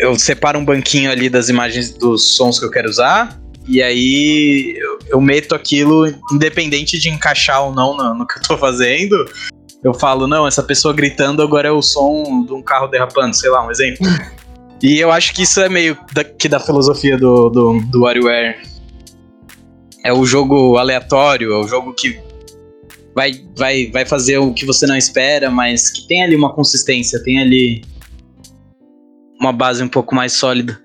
Speaker 3: eu separo um banquinho ali das imagens dos sons que eu quero usar. E aí eu, eu meto aquilo, independente de encaixar ou não no, no que eu tô fazendo. Eu falo, não, essa pessoa gritando agora é o som de um carro derrapando, sei lá, um exemplo. E eu acho que isso é meio da, que da filosofia do, do, do WarioWare. É o jogo aleatório, é o jogo que vai, vai, vai fazer o que você não espera, mas que tem ali uma consistência, tem ali uma base um pouco mais sólida.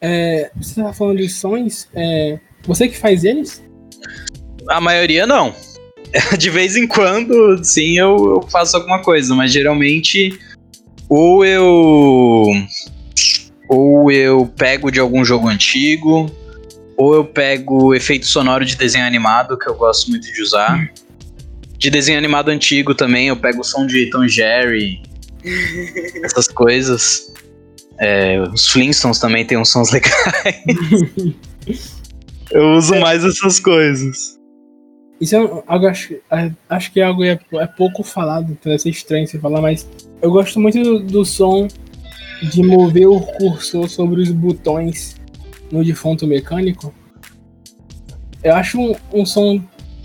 Speaker 1: É, você estava falando de sons, é, você que faz eles?
Speaker 3: A maioria não. De vez em quando, sim, eu, eu faço alguma coisa, mas geralmente ou eu ou eu pego de algum jogo antigo, ou eu pego efeito sonoro de desenho animado, que eu gosto muito de usar. Hum. De desenho animado antigo também, eu pego o som de Tom Jerry, essas coisas. É, os Flintstones também tem uns sons legais. Eu uso é. mais essas coisas.
Speaker 1: Isso é algo, acho, é, acho que é algo é, é pouco falado, então deve ser estranho você falar, mas eu gosto muito do, do som de mover o cursor sobre os botões no defunto mecânico. Eu acho um, um som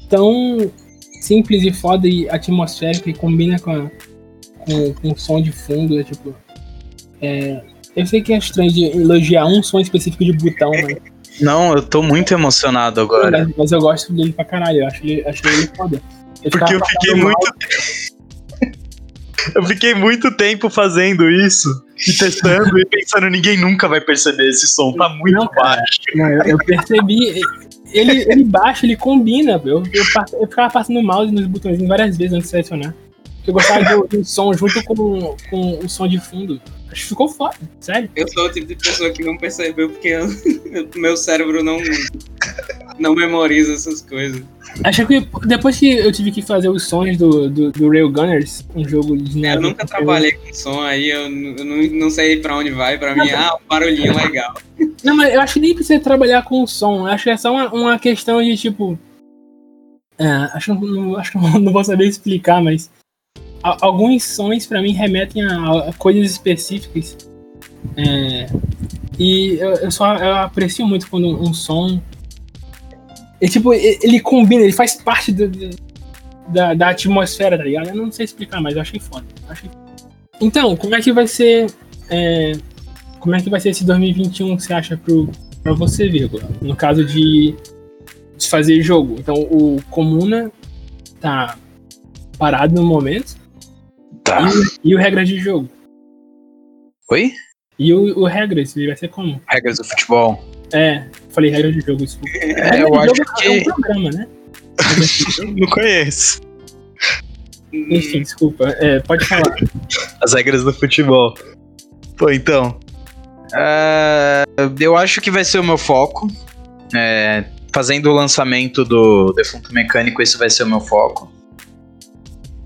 Speaker 1: tão simples e foda e atmosférico e combina com a, com, com som de fundo, é tipo. É, eu sei que é estranho de elogiar um som específico de botão, mas. Né?
Speaker 3: Não, eu tô muito emocionado agora.
Speaker 1: Mas, mas eu gosto dele pra caralho, eu acho ele, acho ele foda.
Speaker 3: Eu Porque eu fiquei muito. eu fiquei muito tempo fazendo isso, e testando e pensando, ninguém nunca vai perceber esse som, tá muito não, baixo.
Speaker 1: Não, eu, eu percebi. Ele, ele baixo, ele combina. Eu, eu, eu ficava passando mouse nos botões várias vezes antes de selecionar. Eu gostava de ouvir o som junto com, com o som de fundo. Acho que ficou foda, sério.
Speaker 3: Eu sou o tipo de pessoa que não percebeu porque eu, meu cérebro não, não memoriza essas coisas.
Speaker 1: Acho que depois que eu tive que fazer os sons do, do, do Railgunners, um jogo de
Speaker 3: neve. Eu nunca trabalhei com som aí, eu, eu não, não, sei pra onde vai, pra não, mim, ah, um barulhinho legal.
Speaker 1: Não, mas eu acho que nem precisa trabalhar com o som, acho que é só uma, uma questão de tipo. É, acho, não, acho que não vou saber explicar, mas alguns sons para mim remetem a, a coisas específicas. É, e eu, eu só eu aprecio muito quando um som. É, tipo, ele combina, ele faz parte do, do, da, da atmosfera, tá ligado? Eu não sei explicar, mas eu achei foda. Eu achei... Então, como é que vai ser. É, como é que vai ser esse 2021 que você acha pro, pra você, vírgula? No caso de, de fazer jogo. Então, o Comuna tá parado no momento.
Speaker 3: Tá.
Speaker 1: E, e o regra de jogo?
Speaker 3: Oi?
Speaker 1: E o, o regras, vai ser como?
Speaker 3: Regras do futebol.
Speaker 1: É, falei regras de jogo, isso.
Speaker 3: É, eu acho que. É um programa, né? Não conheço.
Speaker 1: Enfim, desculpa. É, pode falar.
Speaker 3: As regras do futebol. Pô, então. Uh, eu acho que vai ser o meu foco. É, fazendo o lançamento do Defunto Mecânico, esse vai ser o meu foco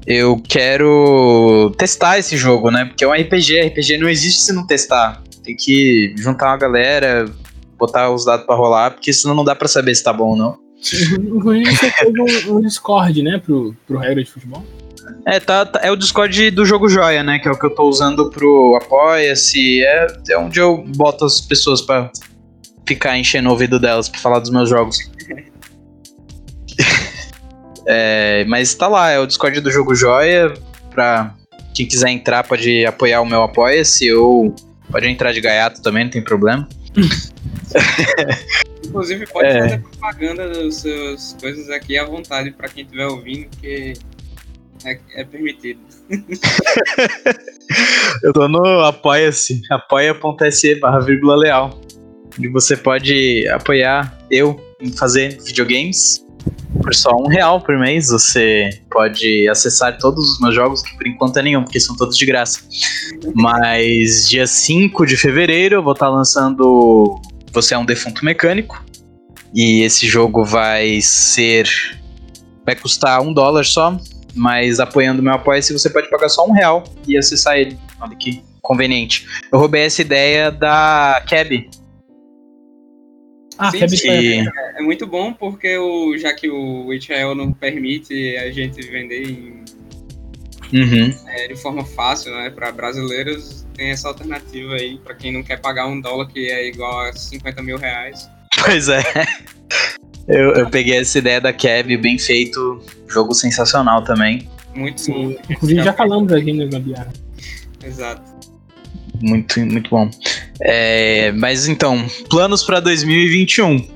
Speaker 3: eu quero testar esse jogo, né? Porque é um RPG, RPG não existe se não testar. Tem que juntar uma galera, botar os dados para rolar, porque senão não dá para saber se tá bom ou não.
Speaker 1: Inclusive, você um, Discord, né, pro,
Speaker 3: pro
Speaker 1: regra de futebol? É, tá, tá,
Speaker 3: é o Discord do jogo Joia, né? Que é o que eu tô usando pro Apoia-se. É, é onde eu boto as pessoas para ficar enchendo o ouvido delas pra falar dos meus jogos. É, mas tá lá, é o Discord do Jogo Joia. Pra quem quiser entrar, pode apoiar o meu Apoia-se ou pode entrar de gaiato também, não tem problema. Inclusive, pode é. fazer propaganda das suas coisas aqui à vontade para quem estiver ouvindo, que é, é permitido. Eu tô no apoia-se, apoia.se leal, onde você pode apoiar eu em fazer videogames por só um real por mês você pode acessar todos os meus jogos, que por enquanto é nenhum, porque são todos de graça. Mas dia 5 de fevereiro eu vou estar tá lançando Você é um Defunto Mecânico. E esse jogo vai ser. Vai custar um dólar só, mas apoiando meu apoio, se você pode pagar só um real e acessar ele. Olha que conveniente. Eu roubei essa ideia da Keb, ah, Sim, é, é muito bom porque o, já que o Israel não permite a gente vender em, uhum. é, de forma fácil, né? Para brasileiros tem essa alternativa aí para quem não quer pagar um dólar que é igual a 50 mil reais. Pois é. Eu, eu peguei essa ideia da Kev, bem feito, jogo sensacional também. Muito, muito.
Speaker 1: Inclusive já falamos aqui no né, Gabiara.
Speaker 3: Exato muito, muito bom. É, mas então, planos para 2021.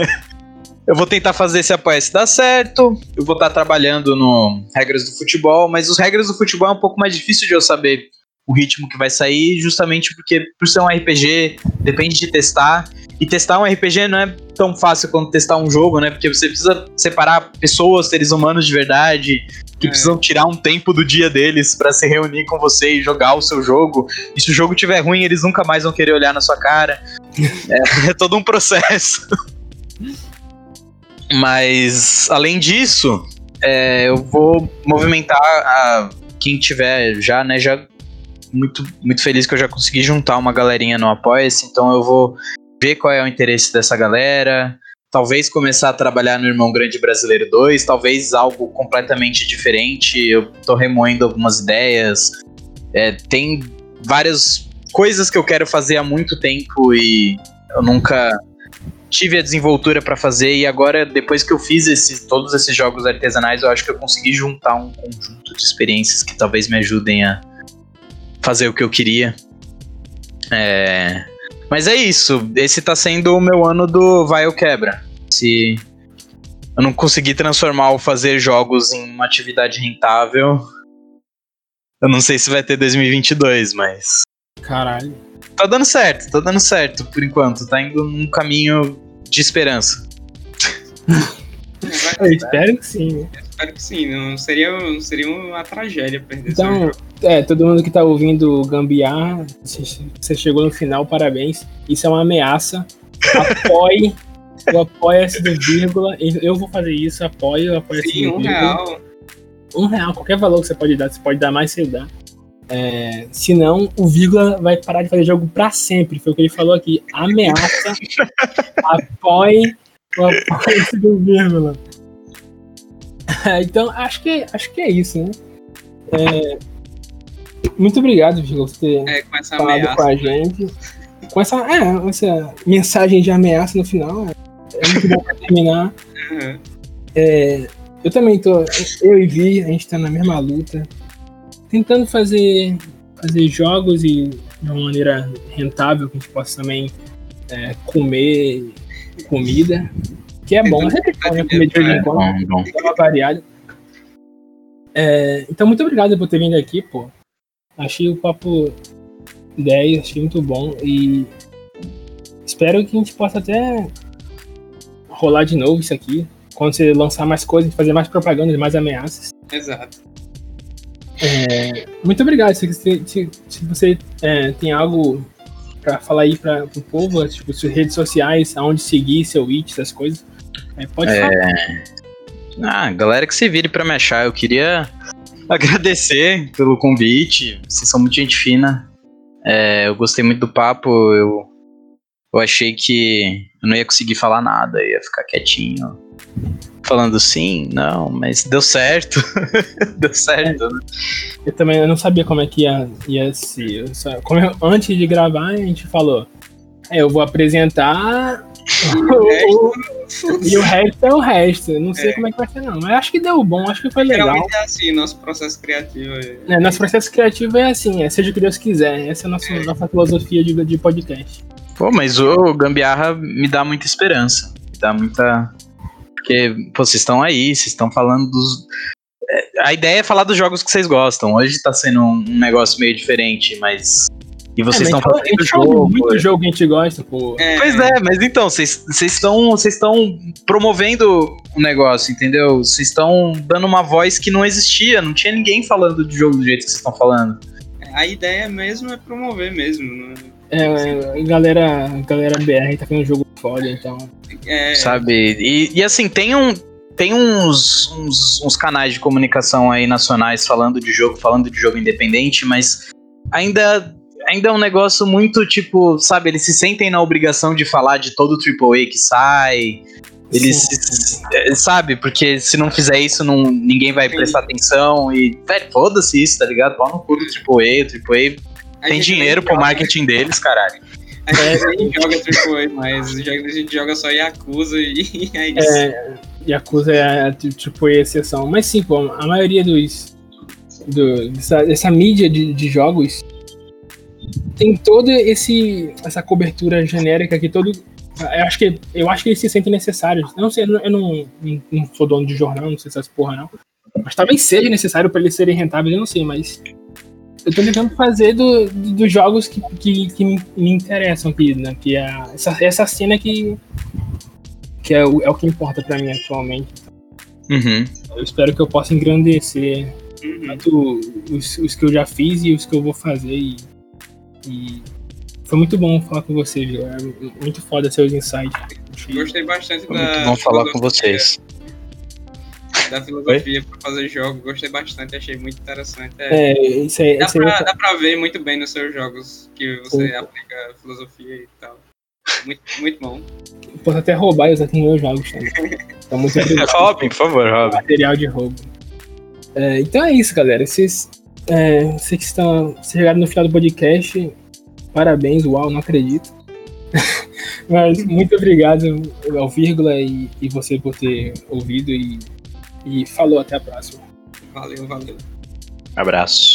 Speaker 3: eu vou tentar fazer esse apoia se dar certo. Eu vou estar tá trabalhando no regras do futebol, mas os regras do futebol é um pouco mais difícil de eu saber o ritmo que vai sair, justamente porque por ser um RPG, depende de testar. E testar um RPG não é tão fácil quanto testar um jogo, né? Porque você precisa separar pessoas, seres humanos de verdade, que é. precisam tirar um tempo do dia deles para se reunir com você e jogar o seu jogo. E se o jogo tiver ruim, eles nunca mais vão querer olhar na sua cara. é, é todo um processo. Mas, além disso, é, eu vou movimentar a, quem tiver já, né? Já muito, muito feliz que eu já consegui juntar uma galerinha no Apoia-se, então eu vou ver qual é o interesse dessa galera, talvez começar a trabalhar no Irmão Grande Brasileiro 2, talvez algo completamente diferente, eu tô remoendo algumas ideias, é, tem várias coisas que eu quero fazer há muito tempo e eu nunca tive a desenvoltura para fazer e agora depois que eu fiz esses, todos esses jogos artesanais, eu acho que eu consegui juntar um conjunto de experiências que talvez me ajudem a fazer o que eu queria. É... Mas é isso. Esse tá sendo o meu ano do vai ou quebra. Se eu não conseguir transformar o fazer jogos em uma atividade rentável, eu não sei se vai ter 2022, mas.
Speaker 1: Caralho.
Speaker 3: Tá dando certo, tá dando certo por enquanto. Tá indo num caminho de esperança.
Speaker 1: Eu né? espero que sim. Né?
Speaker 3: Eu espero que sim. Não seria, não seria uma tragédia perder
Speaker 1: Então, é, todo mundo que tá ouvindo Gambiar, você chegou no final, parabéns. Isso é uma ameaça. Apoie o apoia-se do vírgula. Eu vou fazer isso, apoio, apoia-se do
Speaker 3: um vírgula. real.
Speaker 1: Um real, qualquer valor que você pode dar, você pode dar mais, você dá. É, não o vírgula vai parar de fazer jogo pra sempre. Foi o que ele falou aqui. Ameaça, apoie o apoio do vírgula. então, acho que, acho que é isso, né? É, muito obrigado, Vírgula, por ter é, com essa falado ameaça, com a né? gente. Né? Com essa, é, essa mensagem de ameaça no final. É, é muito bom pra terminar. Uhum. É, eu também tô. Eu e Vi, a gente tá na mesma luta. Tentando fazer, fazer jogos e de uma maneira rentável que a gente possa também é, comer comida, que é bom. Sempre então, é né, é comer de vez em é quando, então, muito obrigado por ter vindo aqui, pô. Achei o papo 10, achei muito bom e espero que a gente possa até rolar de novo isso aqui. Quando você lançar mais coisas, fazer mais propagandas, mais ameaças.
Speaker 3: Exato.
Speaker 1: É, muito obrigado. Se, se, se você é, tem algo para falar aí para o povo, né, tipo, suas redes sociais, aonde seguir, seu it, essas coisas. É, pode é... falar. Ah,
Speaker 3: galera que se vire para me achar, eu queria agradecer pelo convite, vocês são muito gente fina. É, eu gostei muito do papo, eu, eu achei que eu não ia conseguir falar nada, ia ficar quietinho falando sim, não, mas deu certo. deu certo, né?
Speaker 1: Eu também não sabia como é que ia, ia se. Só, eu, antes de gravar, a gente falou: é, eu vou apresentar. o, o, e o resto é o resto. Não sei é. como é que vai ser, não. Mas acho que deu bom, acho que foi legal.
Speaker 3: Geralmente é assim, nosso processo criativo. É...
Speaker 1: é nosso processo criativo é assim, é seja o que Deus quiser. Essa é a nossa, é. nossa filosofia de, de podcast.
Speaker 3: Pô, mas o Gambiarra me dá muita esperança. Me dá muita porque, pô, vocês estão aí, vocês estão falando dos. É, a ideia é falar dos jogos que vocês gostam. Hoje tá sendo um negócio meio diferente, mas.
Speaker 1: E vocês é, estão falando do jogo. Muito é. jogo que a gente gosta, pô.
Speaker 3: É. Pois é, mas então, vocês estão vocês estão promovendo o negócio, entendeu? Vocês estão dando uma voz que não existia, não tinha ninguém falando de jogo do jeito que vocês estão falando. A ideia mesmo é promover mesmo, né?
Speaker 1: É, galera, galera BR tá vendo um jogo foda, então. É...
Speaker 3: Sabe? E, e assim, tem um. Tem uns, uns, uns canais de comunicação aí nacionais falando de jogo, falando de jogo independente, mas ainda ainda é um negócio muito tipo, sabe, eles se sentem na obrigação de falar de todo o AAA que sai. Eles, é, sabe, porque se não fizer isso, não, ninguém vai prestar atenção e, velho, foda-se isso, tá ligado? Pau no cu do AAA, o AAA tem dinheiro pro joga. marketing deles, caralho. A gente joga AAA, mas a gente joga só Yakuza e é isso. É,
Speaker 1: Yakuza é tipo a exceção. Mas sim, pô, a maioria dos. Do, dessa, dessa mídia de, de jogos tem toda esse essa cobertura genérica que todo eu acho que eu acho que eles se sentem necessários. Eu não sei, eu não, não, não sou dono de jornal, não sei se essa porra não, mas talvez seja necessário para eles serem rentáveis, eu não sei, mas eu tô tentando fazer do, do, dos jogos que, que, que me, interessam aqui, né? Que é essa, essa cena que, que é, o, é o que importa pra mim atualmente.
Speaker 3: Uhum.
Speaker 1: Eu espero que eu possa engrandecer uhum. tanto os, os que eu já fiz e os que eu vou fazer. E, e foi muito bom falar com vocês, é muito foda seus insights.
Speaker 3: Gostei bastante foi da. Muito bom falar com vocês. Ideia da filosofia para fazer jogo. Gostei bastante, achei muito interessante. É, é isso
Speaker 1: aí.
Speaker 3: Dá, pra, dá pra ver muito bem nos seus jogos que você Sim. aplica filosofia e tal. Muito, muito bom.
Speaker 1: Posso
Speaker 3: até roubar e usar nos
Speaker 1: meus
Speaker 3: jogos também.
Speaker 1: Tá
Speaker 3: muito Robin, por favor, Robin.
Speaker 1: Material de roubo. É, então é isso, galera. Vocês, é, vocês que estão chegando no final do podcast, parabéns, uau, não acredito. Mas muito obrigado ao Vírgula e, e você por ter ouvido e e falou, até a próxima.
Speaker 3: Valeu, valeu. Abraço.